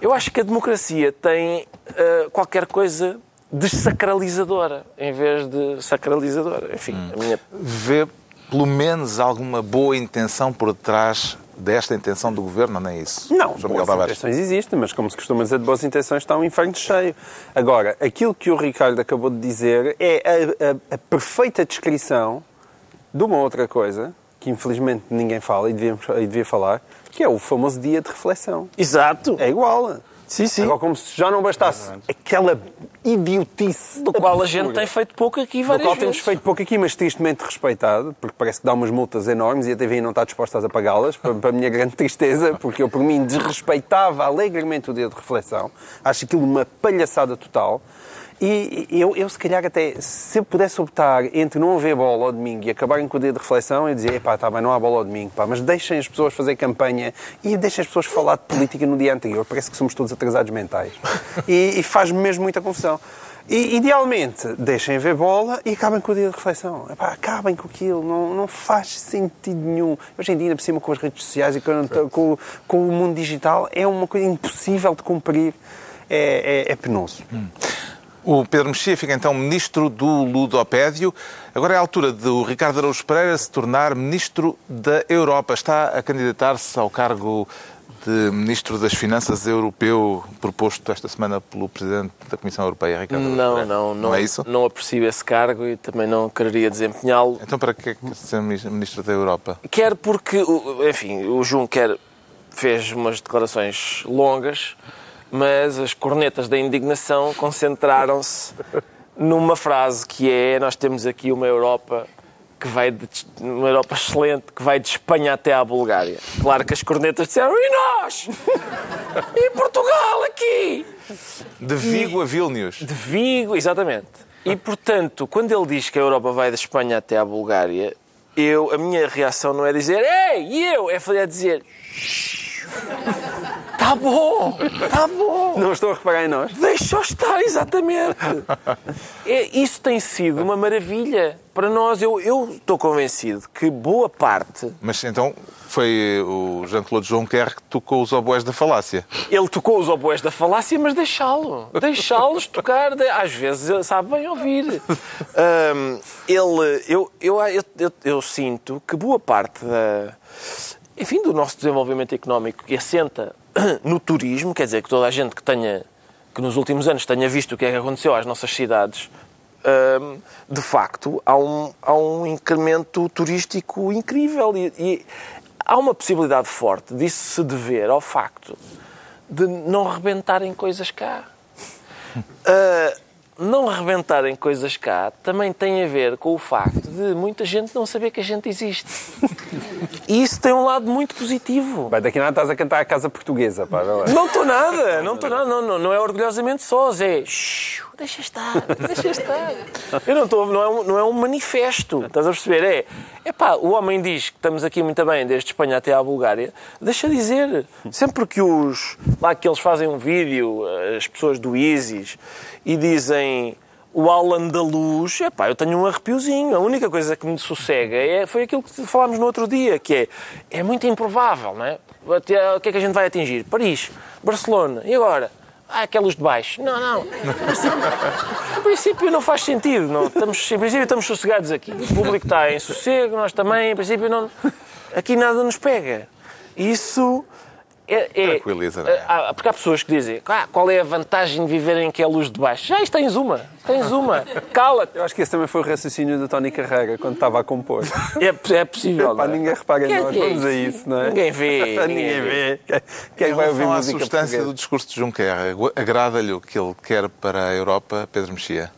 Eu acho que a democracia tem uh, qualquer coisa desacralizadora em vez de sacralizadora. Enfim, Hum. a minha. Vê pelo menos alguma boa intenção por detrás desta intenção do governo, não é isso? Não, João boas Tavares. intenções existem, mas como se costuma dizer, de boas intenções está um inferno cheio. Agora, aquilo que o Ricardo acabou de dizer é a, a- a perfeita descrição de uma outra coisa, que infelizmente ninguém fala e devia, e devia falar, que é o famoso dia de reflexão. Exato. É igual. Sim, sim. Agora, como se já não bastasse aquela idiotice Do qual a absurda, gente tem feito pouco aqui do várias qual vezes. temos feito pouco aqui, mas tristemente respeitado, porque parece que dá umas multas enormes e a TVI não está disposta a pagá-las, para, para a minha grande tristeza, porque eu, por mim, desrespeitava alegremente o dia de reflexão. Acho aquilo uma palhaçada total. E eu, eu, se calhar, até, se eu pudesse optar entre não haver bola ao domingo e acabarem com o dia de reflexão, eu dizia, epá, tá bem, não há bola ao domingo, pá, mas deixem as pessoas fazer campanha e deixem as pessoas falar de política no dia anterior. Parece que somos todos atrasados mentais. [LAUGHS] E, e faz-me mesmo muita confusão. E, idealmente, deixem ver bola e acabem com o dia de reflexão. Epá, acabem com aquilo, não, não faz sentido nenhum. Hoje em dia, ainda por cima, com as redes sociais e com, com, com o mundo digital, é uma coisa impossível de cumprir. É, é, é penoso. O Pedro Mexia fica então ministro do Ludopédio. Agora é a altura de o Ricardo Araújo Pereira se tornar ministro da Europa. Está a candidatar-se ao cargo de ministro das Finanças europeu proposto esta semana pelo presidente da Comissão Europeia, Ricardo Araújo Não, Pereira. não, não, Não é isso? não aprecio esse cargo e também não quereria desempenhá-lo. Então para que é que ser ministro da Europa? Quer porque, enfim, o Juncker fez umas declarações longas, mas as cornetas da indignação concentraram-se numa frase que é: Nós temos aqui uma Europa que vai de, uma Europa excelente que vai de Espanha até à Bulgária. Claro que as cornetas disseram: E nós? E Portugal aqui? De Vigo a Vilnius. De Vigo, exatamente. E, portanto, quando ele diz que a Europa vai da Espanha até à Bulgária, eu, a minha reação não é dizer Ei, e eu? É fazer- é dizer Tá bom, tá bom. Não estou a reparar em nós. Deixa-o estar, exatamente. É, [LAUGHS] isso tem sido uma maravilha para nós. Eu, eu estou convencido que boa parte Mas então foi o Jean-Claude Juncker que tocou os oboés da falácia. Ele tocou os oboés da falácia, mas deixá-lo. Deixá-los tocar. de- Às vezes ele sabe bem ouvir. [LAUGHS] Hum, ele, eu, eu, eu, eu, eu sinto que boa parte da, enfim, do nosso desenvolvimento económico que assenta [COUGHS] no turismo, quer dizer, que toda a gente que tenha, que nos últimos anos tenha visto o que é que aconteceu às nossas cidades, hum, de facto, há um, há um incremento turístico incrível e, e há uma possibilidade forte disso se dever ao facto de não rebentarem coisas cá. [LAUGHS] Ah, não rebentarem coisas cá também tem a ver com o facto de muita gente não saber que a gente existe. [LAUGHS] E isso tem um lado muito positivo. Vai, daqui a nada estás a cantar a casa portuguesa, pá, vai lá. Não estou nada, não estou nada, não, não, não é orgulhosamente sós, é "Shhh, deixa estar, deixa estar. Eu não estou, não é, um, não é um manifesto, estás a perceber? É, é pá, o homem diz que estamos aqui muito bem, desde Espanha até à Bulgária, deixa dizer. Sempre que os, lá que eles fazem um vídeo, as pessoas do ISIS, e dizem o Alan da Luz, epá, eu tenho um arrepiozinho. A única coisa que me sossega é, foi aquilo que falámos no outro dia, que é, é muito improvável, não é? O que é que a gente vai atingir? Paris, Barcelona, e agora? Ah, aqueles de baixo. Não, não. Em princípio não faz sentido. Não. Estamos, em princípio estamos sossegados aqui. O público está em sossego, nós também. Em princípio não... Aqui nada nos pega. Isso é... é Tranquiliza, não é? ah, porque há pessoas que dizem ah, qual é a vantagem de viverem que é a luz de baixo? Já isto tens uma. Tens uma. [LAUGHS] Cala-te. Eu acho que esse também foi o raciocínio do Tony Carrega quando estava a compor. É, é possível. Pá, não é? ninguém repara em Que é nós, é vamos a isso? não é? Ninguém vê, [LAUGHS] ninguém ninguém vê. Quem- Quem é Em que vai ouvir música substância portuguesa? do discurso de Juncker, agrada-lhe o que ele quer para a Europa, Pedro Mexia?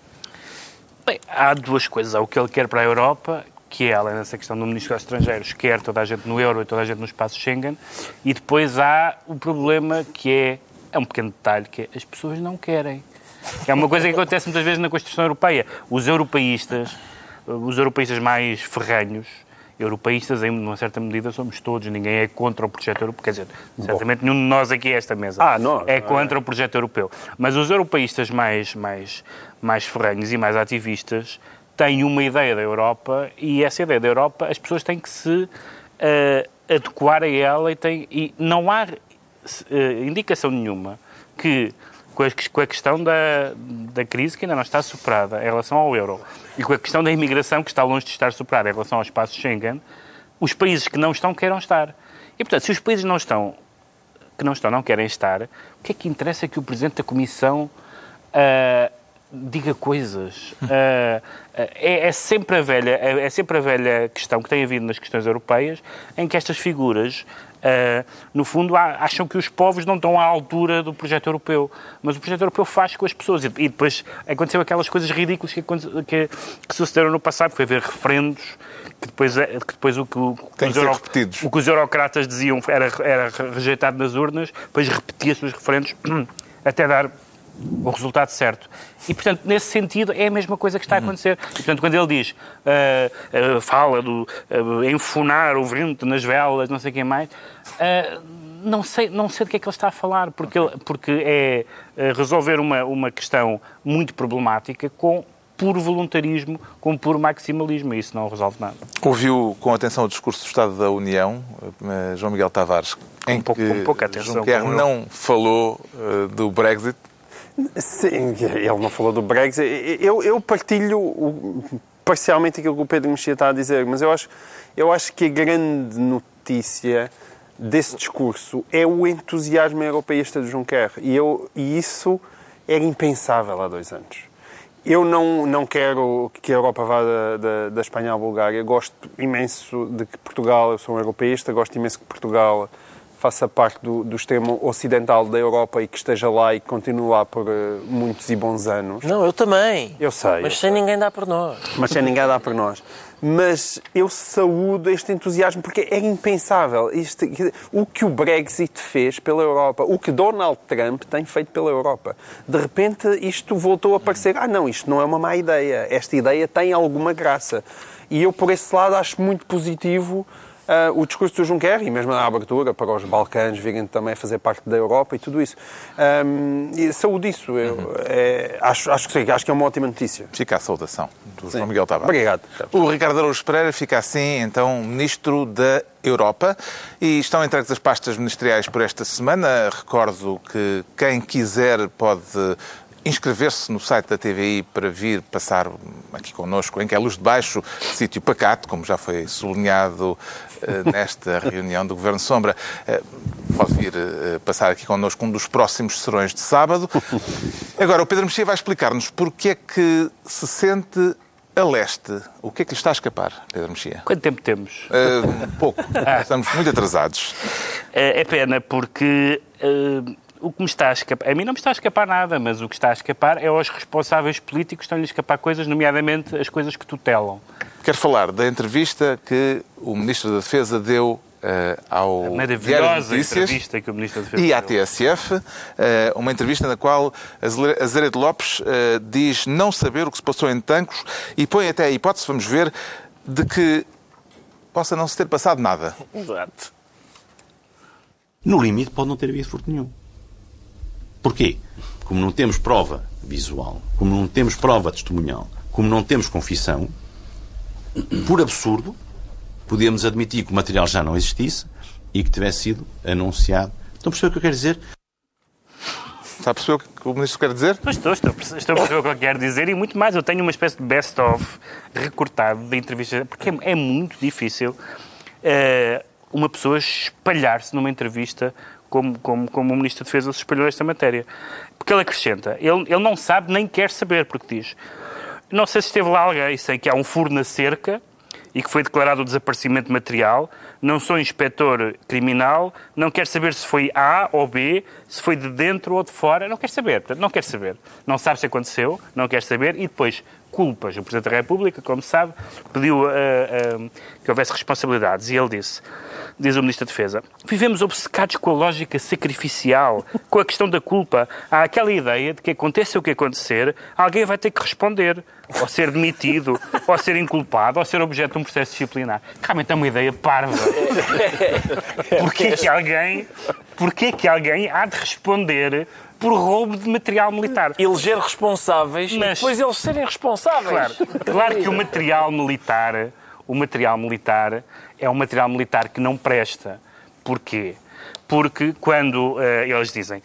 Bem, há duas coisas. Há o que ele quer para a Europa, que é, além dessa questão do Ministro dos Estrangeiros, quer toda a gente no euro e toda a gente no espaço Schengen. E depois há o problema que é, é um pequeno detalhe, que é as pessoas não querem. É uma coisa que acontece muitas vezes na Constituição Europeia. Os europeístas, os europeístas mais ferranhos, europeístas em uma certa medida somos todos, ninguém é contra o projeto europeu, quer dizer, certamente nenhum de nós aqui a esta mesa Ah, é não é? contra o projeto europeu. Mas os europeístas mais, mais, mais ferranhos e mais ativistas têm uma ideia da Europa e essa ideia da Europa as pessoas têm que se eh, adequar a ela e, têm, e não há eh, indicação nenhuma que com a, com a questão da, da crise que ainda não está superada em relação ao euro e com a questão da imigração que está longe de estar superada em relação ao espaço Schengen, os países que não estão queiram estar. E, portanto, se os países não estão, que não estão não querem estar, o que é que interessa que o Presidente da Comissão uh, diga coisas? Uh, [LAUGHS] é, é, sempre a velha, é, é sempre a velha questão que tem havido nas questões europeias, em que estas figuras Uh, no fundo, acham que os povos não estão à altura do projeto europeu. Mas o projeto europeu faz com as pessoas. E, e depois aconteceu aquelas coisas ridículas que, que, que sucederam no passado. Foi haver referendos, que depois, é, que depois o, que, o, que os euro, o que os eurocratas diziam era, era rejeitado nas urnas, depois repetia-se os referendos [CLEARS THROAT] até dar o resultado certo. E, portanto, nesse sentido, é a mesma coisa que está a acontecer. E, portanto, quando ele diz, uh, uh, fala do uh, enfunar o vento nas velas, não sei quem mais, não, sei, não sei do que é que ele está a falar, porque, ele, porque é resolver uma, uma questão muito problemática com puro voluntarismo, com puro maximalismo, e isso não resolve nada. Ouviu com atenção o discurso do Estado da União, João Miguel Tavares, em um pouco, que com pouca atenção, Juncker não falou do Brexit, Sim, ele não falou do Brexit. Eu, eu partilho parcialmente aquilo que o Pedro Mexia está a dizer, mas eu acho, eu acho que a grande notícia desse discurso é o entusiasmo europeísta de Juncker. E, eu, e isso era impensável há dois anos. Eu não, não quero que a Europa vá da, da, da Espanha à Bulgária. Gosto imenso de que Portugal, eu sou um europeísta, gosto imenso que Portugal faça parte do, do extremo ocidental da Europa e que esteja lá e que continue lá por uh, muitos e bons anos. Não, eu também. Eu sei. Mas eu sem sei. ninguém dar por nós. Mas sem ninguém dar por nós. Mas eu saúdo este entusiasmo porque é impensável. Isto, o que o Brexit fez pela Europa, o que Donald Trump tem feito pela Europa. De repente isto voltou a parecer, ah não, isto não é uma má ideia. Esta ideia tem alguma graça. E eu, por esse lado, acho muito positivo uh, o discurso do Juncker e mesmo a abertura para os Balcãs virem também fazer parte da Europa e tudo isso. Um, e saúde isso. Eu, uhum. é, acho, acho, que sim, acho que é uma ótima notícia. Fica a saudação do João Miguel Tavares. Obrigado. O Ricardo Araújo Pereira fica assim, então, Ministro da Europa e estão entregues as pastas ministeriais por esta semana. Recordo que quem quiser pode inscrever-se no site da TVI para vir passar aqui connosco, em que é Luz de Baixo, sítio pacato, como já foi sublinhado uh, [LAUGHS] nesta reunião do Governo Sombra. Uh, pode vir uh, passar aqui connosco um dos próximos serões de sábado. Agora, o Pedro Mexia vai explicar-nos porque é que se sente a leste. O que é que lhe está a escapar, Pedro Mexia? Quanto tempo temos? Uh, pouco. [LAUGHS] Estamos muito atrasados. É, é pena porque uh, o que me está a escapar, a mim não me está a escapar nada, mas o que está a escapar é aos responsáveis políticos estão-lhe a escapar coisas, nomeadamente as coisas que tutelam. Quero falar da entrevista que o Ministro da Defesa deu uh, ao a maravilhosa entrevista que o Ministro da Defesa e à TSF, uh, uma entrevista na qual Azeredo Lopes uh, diz não saber o que se passou em Tancos e põe até a hipótese, vamos ver, de que possa não se ter passado nada. Exato. No limite pode não ter havido furto nenhum. Porquê? Como não temos prova visual, como não temos prova testemunhal, como não temos confissão, por absurdo, podíamos admitir que o material já não existisse e que tivesse sido anunciado. Estão a perceber o que eu quero dizer? Está a perceber o que o Ministro quer dizer? estou, estou, estou a perceber o que ele quer dizer e muito mais. Eu tenho uma espécie de best-of recortado da entrevista, porque é, é muito difícil uh, uma pessoa espalhar-se numa entrevista como, como, como o Ministro da Defesa se espalhou esta matéria. Porque ele acrescenta, ele, ele não sabe nem quer saber, porque diz, não sei se esteve lá alguém, sei que há um furo na cerca e que foi declarado o desaparecimento material, não sou inspetor criminal, não quero saber se foi A ou B, se foi de dentro ou de fora, não quer saber, não quer saber. Não sabe se aconteceu, não quer saber, e depois culpas. O Presidente da República, como sabe, pediu uh, uh, que houvesse responsabilidades, e ele disse diz o Ministro da Defesa. Vivemos obcecados com a lógica sacrificial, com a questão da culpa. Há aquela ideia de que aconteça o que acontecer, alguém vai ter que responder, ou ser demitido, [LAUGHS] ou ser inculpado, ou ser objeto de um processo disciplinar. Realmente é uma ideia parva. [LAUGHS] Porquê que alguém, porquê que alguém há de responder por roubo de material militar. Eleger responsáveis Mas, e depois eles serem responsáveis. Claro, claro que o material militar, o material militar é um material militar que não presta. Porquê? Porque quando uh, eles dizem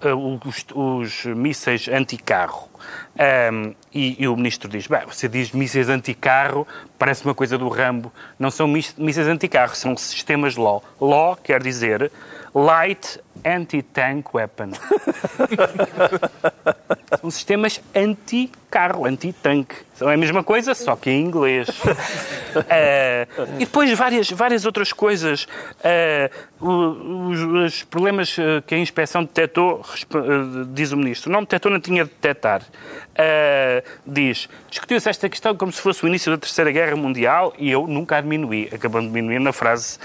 eh, os, os mísseis anticarro. Um, e, e, o ministro diz: Bem, você diz mísseis anticarro, parece uma coisa do Rambo. Não são mísseis anticarro, são sistemas LAW. LAW quer dizer Light Anti-Tank Weapon. [LAUGHS] são sistemas anti-carro, anti-tanque. São a mesma coisa, só que em inglês. Uh, [LAUGHS] e depois várias, várias outras coisas. Uh, os, os, problemas que a inspeção detectou, diz o ministro, não detectou, não tinha de detectar. Uh, diz, discutiu-se esta questão como se fosse o início da Terceira Guerra Mundial e eu nunca a diminuí, acabando de diminuir na frase,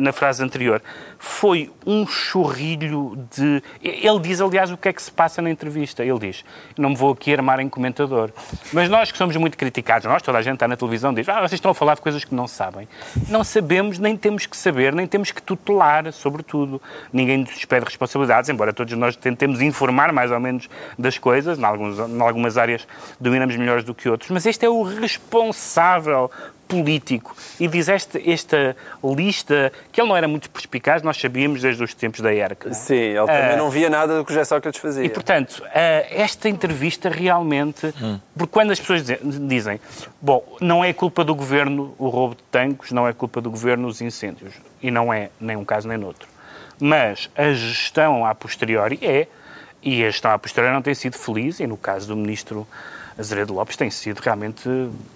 na frase anterior. Foi um chorrilho de... Ele diz, aliás, o que é que se passa na entrevista. Ele diz, não me vou aqui armar em comentador, mas nós que somos muito criticados, nós, toda a gente está na televisão, diz, ah, vocês estão a falar de coisas que não sabem. Não sabemos, nem temos que saber, nem temos que tutelar, sobretudo. Ninguém nos pede responsabilidades, embora todos nós tentemos informar mais ou menos das coisas, em, alguns, em algumas áreas dominamos melhores do que outros, mas este é o responsável político. E diz este, esta lista que ele não era muito perspicaz, nós sabíamos desde os tempos da ERC. Sim, ele também uh, não via nada do que o José Sócrates fazia. E, portanto, uh, esta entrevista realmente... Hum. Porque quando as pessoas dizem, bom, não é culpa do governo o roubo de tanques, não é culpa do governo os incêndios. E não é nem um caso nem outro. Mas a gestão a posteriori é, e a gestão a posteriori não tem sido feliz, e no caso do ministro Azeredo Lopes tem sido realmente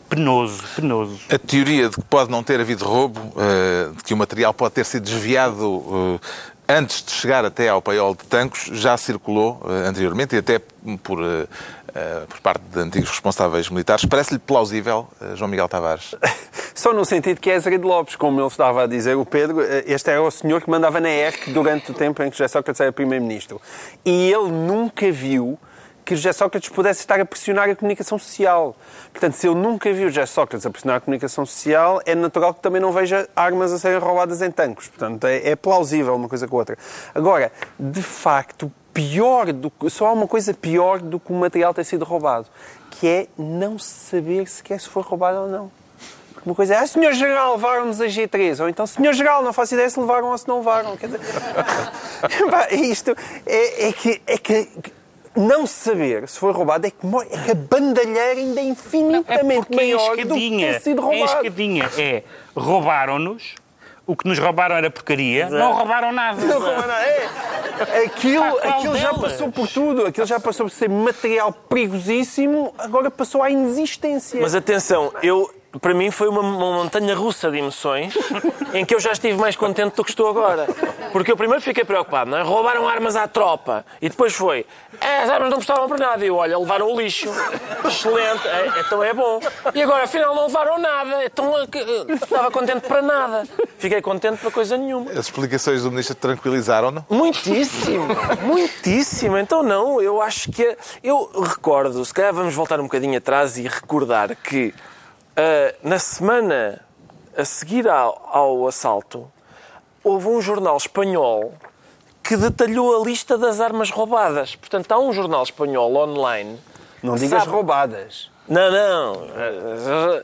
penoso, penoso. A teoria de que pode não ter havido roubo, eh, de que o material pode ter sido desviado eh, antes de chegar até ao paiol de Tancos, já circulou eh, anteriormente e até por, por parte de antigos responsáveis militares. Parece-lhe plausível, João Miguel Tavares? [LAUGHS] Só no sentido que é Azeredo Lopes, como ele estava a dizer, o Pedro, este era o senhor que mandava na ERC durante o tempo em que José Sócrates era Primeiro-Ministro. E ele nunca viu que José Sócrates pudesse estar a pressionar a comunicação social. Portanto, se eu nunca vi o José Sócrates a pressionar a comunicação social, é natural que também não veja armas a serem roubadas em tanques. Portanto, é, é plausível uma coisa com a outra. Agora, de facto, pior do, só há uma coisa pior do que o material ter sido roubado, que é não saber sequer se foi roubado ou não. Uma coisa é, ah, senhor geral, levaram-nos a G3. Ou então, senhor geral, não faço ideia se levaram ou se não levaram. Quer dizer, [LAUGHS] isto é, é, que, é que não saber se foi roubado é que, é que a bandalheira ainda é infinitamente é maior do que ter sido roubado. É escadinha. É, roubaram-nos, o que nos roubaram era porcaria, Exato. não roubaram nada. Não roubaram nada. É. Aquilo, aquilo já passou por tudo. Aquilo já passou por ser material perigosíssimo, agora passou à inexistência. Mas atenção, eu para mim foi uma, uma, montanha russa de emoções [LAUGHS] em que eu já estive mais contente do que estou agora. Porque eu primeiro fiquei preocupado, não é? Roubaram armas à tropa. E depois foi, é, as armas não prestavam para nada. E eu, olha, levaram o lixo. Excelente, é, então é bom. E agora, afinal, não levaram nada. Então estava contente para nada. Fiquei contente para coisa nenhuma. As explicações do ministro tranquilizaram-no? Muitíssimo, [LAUGHS] muitíssimo. Então não, eu acho que... Eu recordo, se calhar vamos voltar um bocadinho atrás e recordar que Uh, na semana a seguir ao, ao, assalto, houve um jornal espanhol que detalhou a lista das armas roubadas. Portanto, há um jornal espanhol online. Não digas sabe... roubadas. Não, não.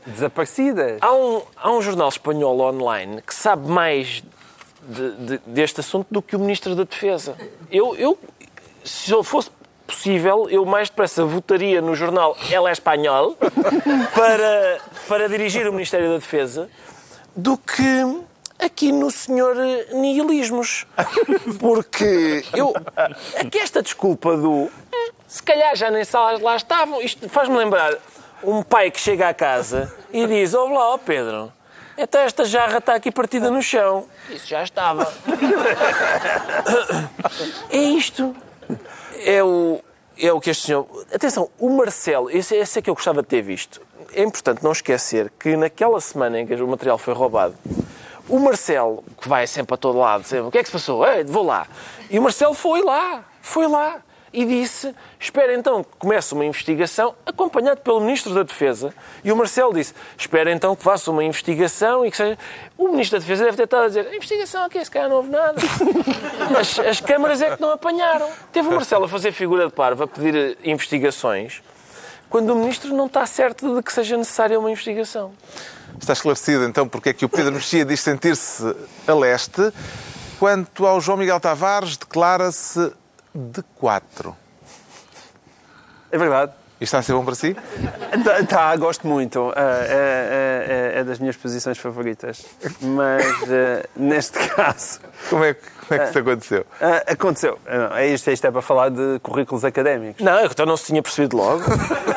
Desaparecidas. Há um, há um jornal espanhol online que sabe mais de, de, deste assunto do que o Ministro da Defesa. Eu, eu se eu fosse possível, eu mais depressa votaria no jornal El Espanhol para, para dirigir o Ministério da Defesa do que aqui no senhor nihilismos. Porque eu. Aqui esta desculpa do. Se calhar já nem salas lá estavam. Isto faz-me lembrar um pai que chega à casa e diz: Olá, lá, Pedro. Então esta jarra está aqui partida no chão. Isso já estava. [LAUGHS] É isto é o, é o que este senhor. Atenção, o Marcelo, esse, esse é que eu gostava de ter visto. É importante não esquecer que naquela semana em que o material foi roubado, o Marcelo, que vai sempre a todo lado, sempre, o que é que se passou? Ei, vou lá. E o Marcelo foi lá, foi lá e disse: Espera então que comece uma investigação, acompanhado pelo Ministro da Defesa. E o Marcelo disse: Espera então que faça uma investigação e que seja. O Ministro da Defesa deve ter estado a dizer: A investigação aqui, se calhar não houve nada. [LAUGHS] As, as câmaras é que não apanharam. Teve o Marcelo a fazer figura de parva, a pedir eh, investigações, quando o Ministro não está certo de que seja necessária uma investigação. Está esclarecido então porque é que o Pedro Mexia diz sentir-se a leste. Quanto ao João Miguel Tavares, declara-se de quatro. É verdade. Isto está a ser bom para si? Tá, tá, gosto muito. Ah, é, é- é das minhas posições favoritas. Mas ah, neste [LAUGHS] caso Como é, que- como é que isso aconteceu? ah, aconteceu. Ah, Isto, isto é para falar de currículos académicos. Não, então não se tinha percebido logo.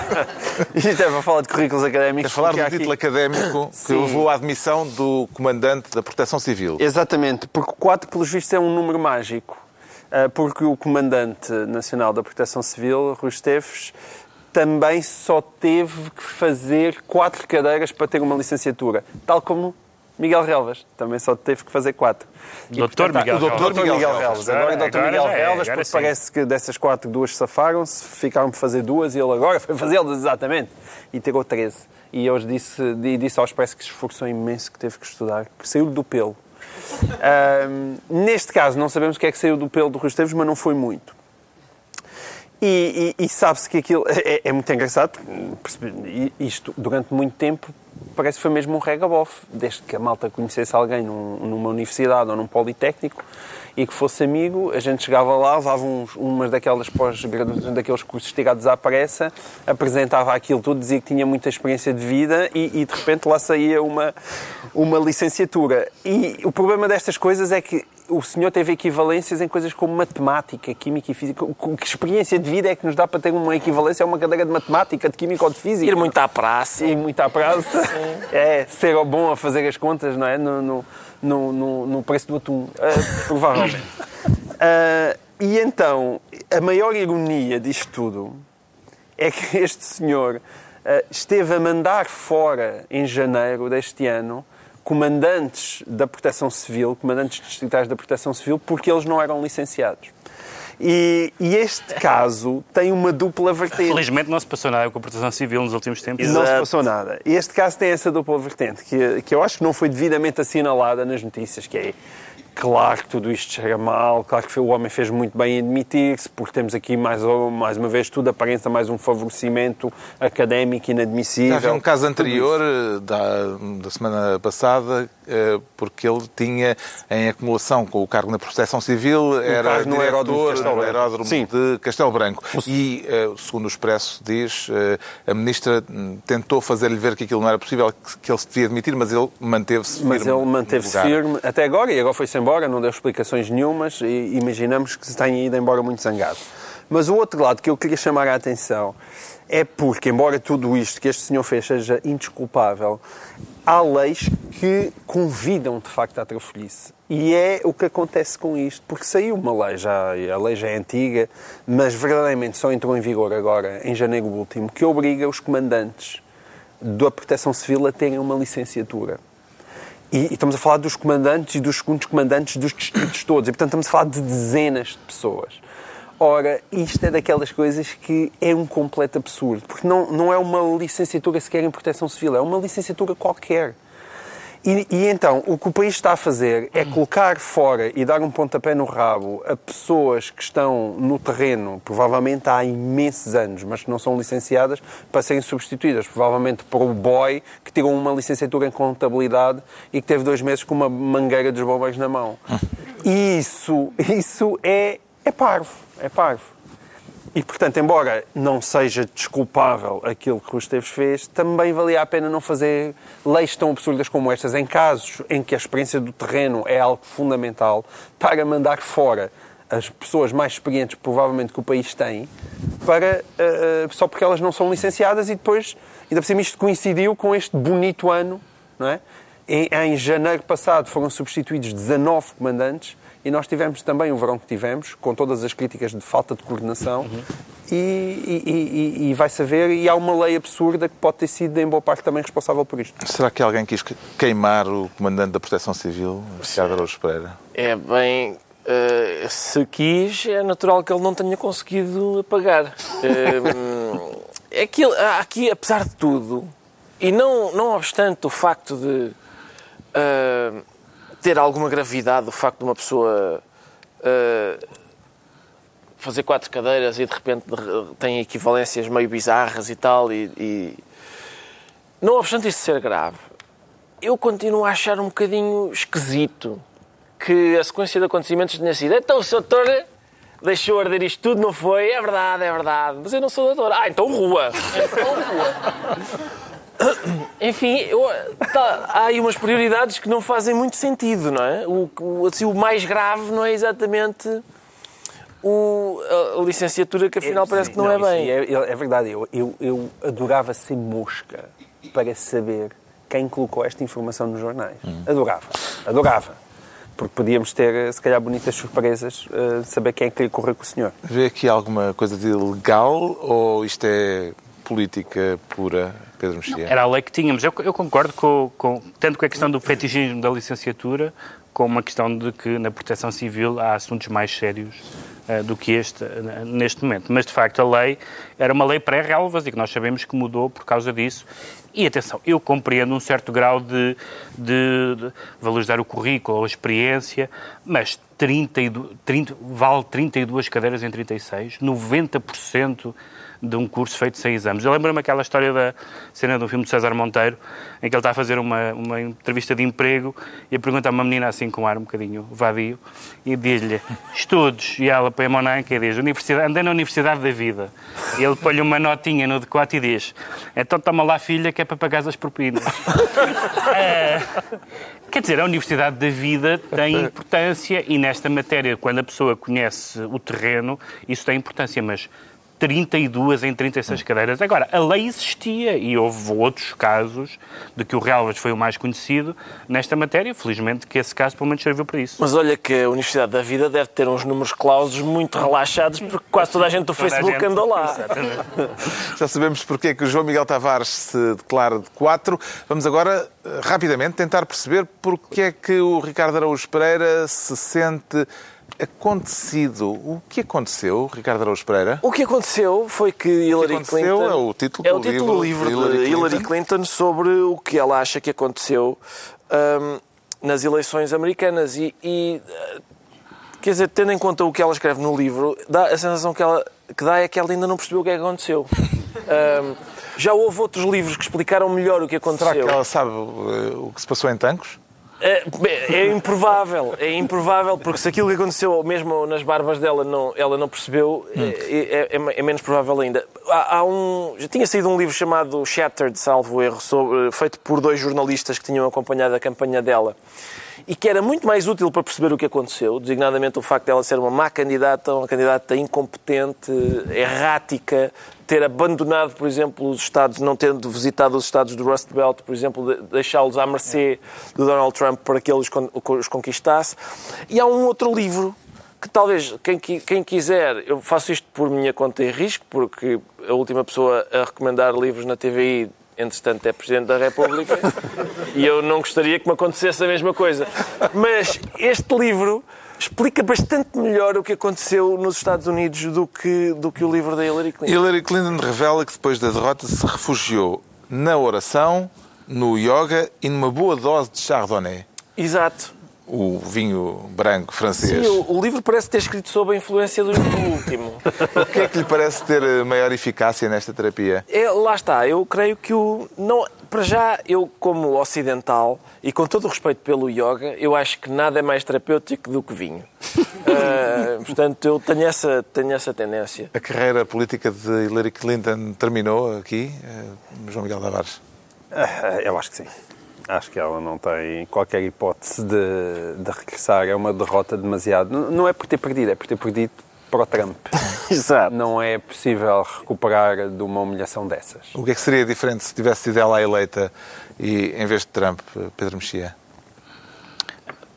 [LAUGHS] Isto é para falar de currículos É académicos. falar porque do há aqui- título académico [COUGHS] que Sim. levou à admissão do comandante da Proteção Civil. Exatamente, porque 4, pelos vistos, é um número mágico. Ah, Porque o Comandante Nacional da Proteção Civil, Rui Esteves, também só teve que fazer quatro cadeiras para ter uma licenciatura, tal como Miguel Relvas, também só teve que fazer quatro. E, Doutor Miguel o doutor. Miguel, Miguel Relvas. Agora, Agora- doutor agora Miguel é, Relvas, porque sim. parece que dessas quatro, duas safaram-se, ficaram por fazer duas e ele agora [LAUGHS] foi fazê-las exatamente. E tirou 13. E hoje disse, disse ao Expresso que se esforçou imenso, que teve que estudar, que saiu do pelo. Neste caso, não sabemos o que é que saiu do pelo do Rui Esteves, mas não foi muito. E, e- e sabe-se que aquilo [LAUGHS] é, é muito engraçado. Isto, durante muito tempo, parece que foi mesmo um regabof. Desde que a malta conhecesse alguém num- numa universidade ou num politécnico e que fosse amigo, a gente chegava lá, levava uns, umas daquelas pós-graduações, daqueles cursos tirados à pressa, apresentava aquilo tudo, dizia que tinha muita experiência de vida e, e, de repente lá saía uma, uma licenciatura. E o problema destas coisas é que o senhor teve equivalências em coisas como matemática, química e física. Que experiência de vida é que nos dá para ter uma equivalência a uma cadeira de matemática, de química ou de física? Ir muito à praça. Ir muito à praça. É, ser bom a fazer as contas, não é? No, no, no, no- preço do atum. Ah, provavelmente. Ah, e então, a maior ironia disto tudo é que este senhor ah, esteve a mandar fora, em janeiro deste ano, comandantes da Proteção Civil, comandantes distritais da Proteção Civil, porque eles não eram licenciados. E, e este caso tem uma dupla vertente. Felizmente não se passou nada com a proteção civil nos últimos tempos. Não se passou nada. E este caso tem essa dupla vertente, que, que eu acho que não foi devidamente assinalada nas notícias, que é claro que tudo isto chega mal, claro que o homem fez muito bem em admitir-se, porque temos aqui mais, mais uma vez tudo aparenta mais um favorecimento académico inadmissível. Havia um caso anterior eh, da, da semana passada, eh, porque ele tinha em acumulação com o cargo na Proteção Civil, era no diretor Castelo do Branco. aeródromo Sim. de Castelo Branco. E, eh, segundo o Expresso diz, a ministra hum, tentou fazer-lhe ver que aquilo não era possível, que, ele se devia admitir, mas ele manteve-se firme. Mas ele manteve-se firme até agora e agora foi-se embora, não deu explicações nenhumas e imaginamos que se tenha ido embora muito zangado. Mas o outro lado que eu queria chamar a atenção é porque, embora tudo isto que este senhor fez seja indesculpável, há leis que convidam de facto à trafolhice. E é o que acontece com isto, porque saiu uma lei, já, a lei já é antiga, mas verdadeiramente só entrou em vigor agora, em janeiro último, que obriga os comandantes da Proteção Civil a terem uma licenciatura. E, e estamos a falar dos comandantes e dos segundos comandantes dos distritos todos. E, portanto, estamos a falar de dezenas de pessoas. Ora, isto é daquelas coisas que é um completo absurdo. Porque não, não é uma licenciatura sequer em proteção civil, é uma licenciatura qualquer. E, e então, o que o país está a fazer é colocar fora e dar um pontapé no rabo a pessoas que estão no terreno, provavelmente há imensos anos, mas que não são licenciadas, para serem substituídas, provavelmente por um boy que tirou uma licenciatura em contabilidade e que teve dois meses com uma mangueira dos bombeiros na mão. E isso, isso é, é parvo, é parvo. E, portanto, embora não seja desculpável aquilo que o Esteves fez, também valia a pena não fazer leis tão absurdas como estas. Em casos em que a experiência do terreno é algo fundamental, para mandar fora as pessoas mais experientes, provavelmente, que o país tem, para, eh, só porque elas não são licenciadas e depois, ainda por cima, isto coincidiu com este bonito ano, não é? Em, em janeiro passado foram substituídos 19 comandantes e nós tivemos também o verão que tivemos, com todas as críticas de falta de coordenação, e, e, e- e vai saber, e há uma lei absurda que pode ter sido, em boa parte, também responsável por isto. Será que alguém quis queimar o comandante da Proteção Civil, Ricardo Araújo Pereira? É bem. eh, se quis, é natural que ele não tenha conseguido apagar. [LAUGHS] Eh, é que ele- aqui, apesar de tudo, e não, não obstante o facto de eh, ter alguma gravidade, o facto de uma pessoa eh, fazer quatro cadeiras e de repente tem equivalências meio bizarras e tal, e, e- não obstante isso ser grave, eu continuo a achar um bocadinho esquisito que a sequência de acontecimentos tenha sido então o Sr. Doutor deixou arder isto tudo, não foi? É verdade, é verdade. Mas eu não sou doutor. Ah, então rua. [LAUGHS] Então rua. [COUGHS] Enfim, eu- tá, há aí umas prioridades que não fazem muito sentido, não é? O, o, assim, o mais grave não é exatamente o, a, licenciatura, que afinal parece que não, é isso bem. É, é verdade, eu, eu, eu adorava ser mosca para saber quem colocou esta informação nos jornais. Hum. Adorava, adorava. Porque podíamos ter, se calhar, bonitas surpresas eh, de saber quem é que queria correr com o senhor. Vê aqui alguma coisa de legal ou isto é política pura, Pedro Mexia? Era a lei que tínhamos. Eu, eu concordo com, com- tanto com a questão do fetichismo da licenciatura, como a questão de que na proteção civil há assuntos mais sérios eh, do que este eh, neste momento. Mas, de facto, a lei era uma lei pré-relvas e que nós sabemos que mudou por causa disso. E, atenção, eu compreendo um certo grau de, de- de valorizar o currículo, a experiência, mas 32, 30, vale 32 cadeiras em 36, 90% de um curso feito sem exames. Eu lembro-me aquela história da cena do filme de César Monteiro, em que ele está a fazer uma, uma entrevista de emprego e pergunta a uma menina assim com um ar um bocadinho vadio e diz-lhe estudos. E ela põe a mão na anca e diz universidade, andei na Universidade da Vida. E ele põe-lhe uma notinha no decote e diz então toma lá filha que é para pagar as propinas. É, [LAUGHS] Quer dizer, a Universidade da Vida tem importância e nesta matéria, quando a pessoa conhece o terreno, isso tem importância, mas 32 em 36 cadeiras. Agora, a lei existia e houve outros casos de que o Realvas foi o mais conhecido nesta matéria. Felizmente que esse caso pelo menos serviu para isso. Mas olha que a Universidade da Vida deve ter uns números clausos muito relaxados, porque quase toda a gente do Toda Facebook gente- andou lá. Exatamente. [LAUGHS] Já sabemos porque é que o João Miguel Tavares se declara de 4. Vamos agora, eh, rapidamente, tentar perceber porque é que o Ricardo Araújo Pereira se sente acontecido. O que aconteceu, Ricardo Araújo Pereira? O que aconteceu foi que Hillary aconteceu Clinton... é o título é do o título do livro livro de Hillary Hillary, Clinton. Clinton sobre o que ela acha que aconteceu hum, nas eleições americanas. E, e, eh, quer dizer, tendo em conta o que ela escreve no livro, dá, a sensação que, ela, que dá é que ela ainda não percebeu o que é que aconteceu. Hum, já houve outros livros que explicaram melhor o que aconteceu. Será que ela sabe eh, o que se passou em Tancos? É, é improvável, é improvável, porque se aquilo que aconteceu mesmo nas barbas dela não, ela não percebeu, é, é- é- é menos provável ainda. Há, há um, já tinha saído um livro chamado Shattered, salvo erro, sobre- feito por dois jornalistas que tinham acompanhado a campanha dela e que era muito mais útil para perceber o que aconteceu, designadamente o facto dela ser uma má candidata, uma candidata incompetente, errática, ter abandonado, por exemplo, os Estados, não tendo visitado os Estados do Rust Belt, por exemplo, de- deixá-los à mercê do Donald Trump para que ele os con- os conquistasse. E há um outro livro que talvez quem, quem quiser, eu faço isto por minha conta e risco, porque a última pessoa a recomendar livros na TVI, entretanto, é Presidente da República, [LAUGHS] e eu não gostaria que me acontecesse a mesma coisa. Mas este livro explica bastante melhor o que aconteceu nos Estados Unidos do que, do que o livro da Hillary Clinton. Hillary Clinton revela que depois da derrota se refugiou na oração, no yoga e numa boa dose de chardonnay, Exato. O vinho branco francês. Sim, o, o livro parece ter escrito sob a influência do último. [LAUGHS] O que é que lhe parece ter eh, maior eficácia nesta terapia? É, lá está, eu creio que o. Não, para já, eu, como ocidental, e com todo o respeito pelo yoga, eu acho que nada é mais terapêutico do que vinho. Ah, [LAUGHS] portanto, eu tenho essa, tenho essa tendência. A carreira política de Hillary Clinton terminou aqui, eh, João Miguel Tavares? Ah, Eu acho que sim. Acho que ela não tem qualquer hipótese de, de regressar. É uma derrota demasiado. Não é por ter perdido, é por ter perdido para o Trump. [LAUGHS] Exato. Não é possível recuperar de uma humilhação dessas. O que é que seria diferente se tivesse sido ela a eleita e, em vez de Trump, eh, Pedro Mexia?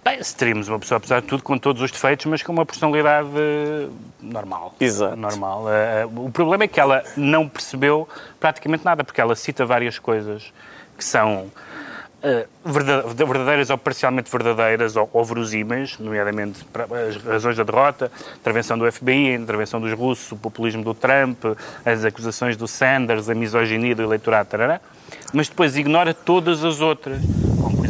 Bem, se teríamos uma pessoa, apesar de tudo, com todos os defeitos, mas com uma personalidade eh, normal. Exato. Normal. Eh, O problema é que ela não percebeu praticamente nada, porque ela cita várias coisas que são eh, verdadeiras ou parcialmente verdadeiras ou, ou verosímeis, nomeadamente as razões da derrota, intervenção do FBI, intervenção dos russos, o populismo do Trump, as acusações do Sanders, a misoginia do eleitorado, tarará, mas depois ignora todas as outras,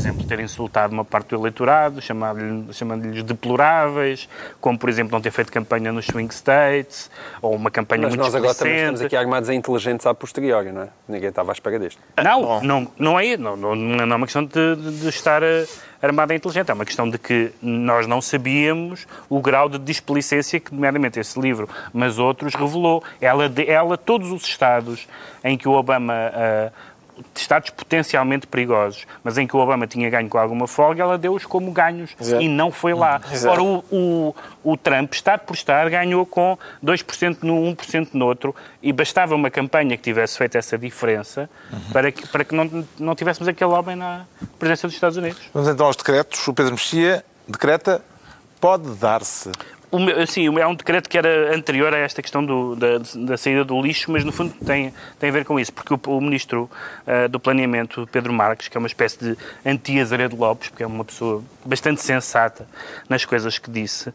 exemplo exemplo, ter insultado uma parte do eleitorado, chamando-lhe- chamando-lhes deploráveis, como, por exemplo, não ter feito campanha nos swing states, ou uma campanha Mas muito nós agora também estamos aqui armados a inteligentes a posteriori, não é? Ninguém estava à espera disto. Não, não, não é não, não, não é uma questão de, de- de estar eh, armada e inteligente, é uma questão de que nós não sabíamos o grau de displicência que, nomeadamente, esse livro, mas outros, revelou. Ela, de- ela todos os estados em que o Obama... eh, Estados potencialmente perigosos, mas em que o Obama tinha ganho com alguma folga, ela deu-os como ganhos Exato. e não foi lá. Exato. Ora, o, o, o Trump, Estado por Estado, ganhou com 2% num, 1% no outro e bastava uma campanha que tivesse feito essa diferença para que, para que não, não tivéssemos aquele homem na presença dos Estados Unidos. Vamos então aos decretos. O Pedro Mexia decreta pode dar-se. O sim, é um decreto que era anterior a esta questão do- da, da saída do lixo, mas no fundo tem, tem a ver com isso, porque o, o Ministro ah, do Planeamento, Pedro Marques, que é uma espécie de anti-Azaredo Lopes, porque é uma pessoa bastante sensata nas coisas que disse,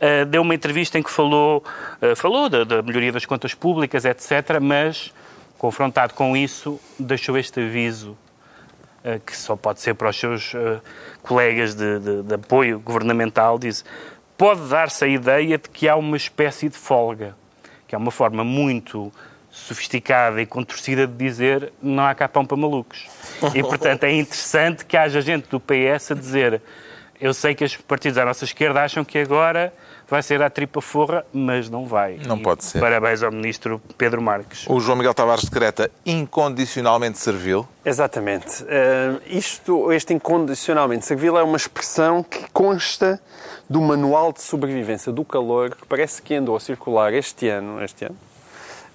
ah, deu uma entrevista em que falou, ah, falou da, da melhoria das contas públicas, etc., mas, confrontado com isso, deixou este aviso que só pode ser para os seus colegas de, de- de apoio governamental, diz pode dar-se a ideia de que há uma espécie de folga, que é uma forma muito sofisticada e contorcida de dizer não há cá pão para malucos. E, portanto, é interessante que haja gente do PS a dizer eu sei que os partidos à nossa esquerda acham que agora vai ser a tripa forra, mas não vai. Não E pode ser. Parabéns ao Ministro Pedro Marques. O João Miguel Tavares decreta incondicionalmente servil. Exatamente. Eh, isto, este incondicionalmente servil é uma expressão que consta do Manual de Sobrevivência do Calor, que parece que andou a circular este ano, este ano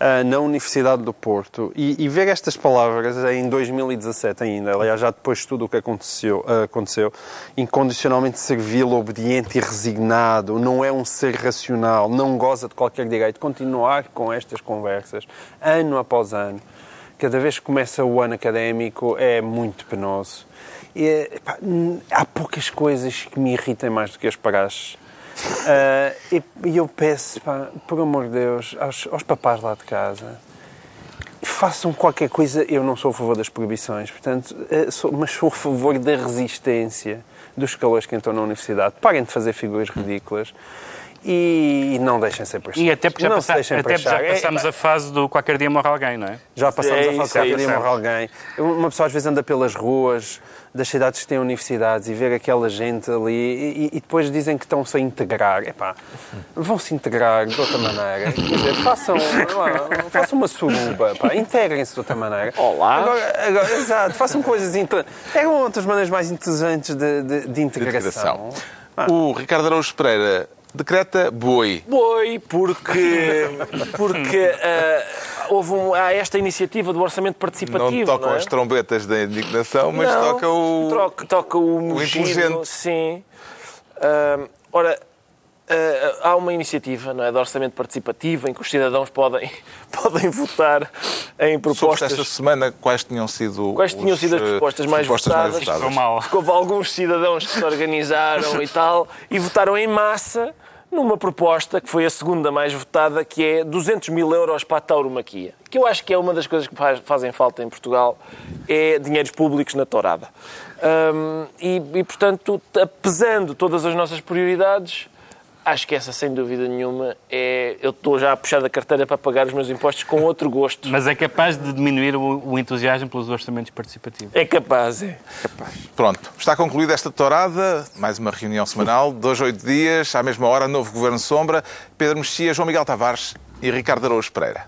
ah, na Universidade do Porto. E, e ver estas palavras em 2017 ainda, aliás, já depois de tudo o que aconteceu, ah, aconteceu incondicionalmente servil, obediente e resignado, não é um ser racional, não goza de qualquer direito, continuar com estas conversas, ano após ano cada vez que começa o ano académico é muito penoso. E, pá, há poucas coisas que me irritam mais do que as paragens. Ah, e, e eu peço, pá, por amor de Deus, aos, aos papás lá de casa, façam qualquer coisa. Eu não sou a favor das proibições, portanto, eh, sou- mas sou a favor da resistência dos calores que entram na universidade. Parem de fazer figuras ridículas e não deixem sempre achar. E até porque já, não passa- se deixem até já achar. É, passámos a fase do qualquer dia morre alguém, não é? já passamos É a fase que é qualquer isso. dia morre alguém. Uma pessoa às vezes anda pelas ruas das cidades que têm universidades e ver aquela gente ali e, e depois dizem que estão-se a integrar. Epá, vão-se integrar de outra maneira. Quer dizer, façam, lá, façam uma suruba, pá, integrem-se de outra maneira. Olá. Agora, agora, exato, façam coisas... Pegam outras maneiras mais interessantes de, de- de integração. integração. O Ricardo Araújo Pereira decreta boi. Boi, porque, [LAUGHS] porque ah, houve um- há esta iniciativa do orçamento participativo. Não tocam não é? as trombetas da indignação, mas Não, toca o. Toca, toca o mugido, inteligente. Sim. Ah, ora, há uma iniciativa não é, de orçamento participativo em que os cidadãos podem, [LAUGHS] podem votar em Sobre propostas. esta semana, quais tinham sido Quais tinham os, sido as eh, propostas mais votadas? Ficou mal. Houve alguns cidadãos que se organizaram e tal e votaram em massa numa proposta que foi a segunda mais votada, que é 200 mil euros para a tauromaquia. Que eu acho que é uma das coisas que faz- fazem falta em Portugal, é dinheiros públicos na tourada. Hum, e, e, portanto, apesando todas as nossas prioridades, acho que essa, sem dúvida nenhuma, é... Eu estou já a puxar da carteira para pagar os meus impostos com outro gosto. Mas é capaz de diminuir o, o entusiasmo pelos orçamentos participativos. É capaz, é. Pronto, está concluída esta tourada, mais uma reunião semanal, dois, oito dias, à mesma hora, novo Governo Sombra, Pedro Mexia, João Miguel Tavares e Ricardo Araújo Pereira.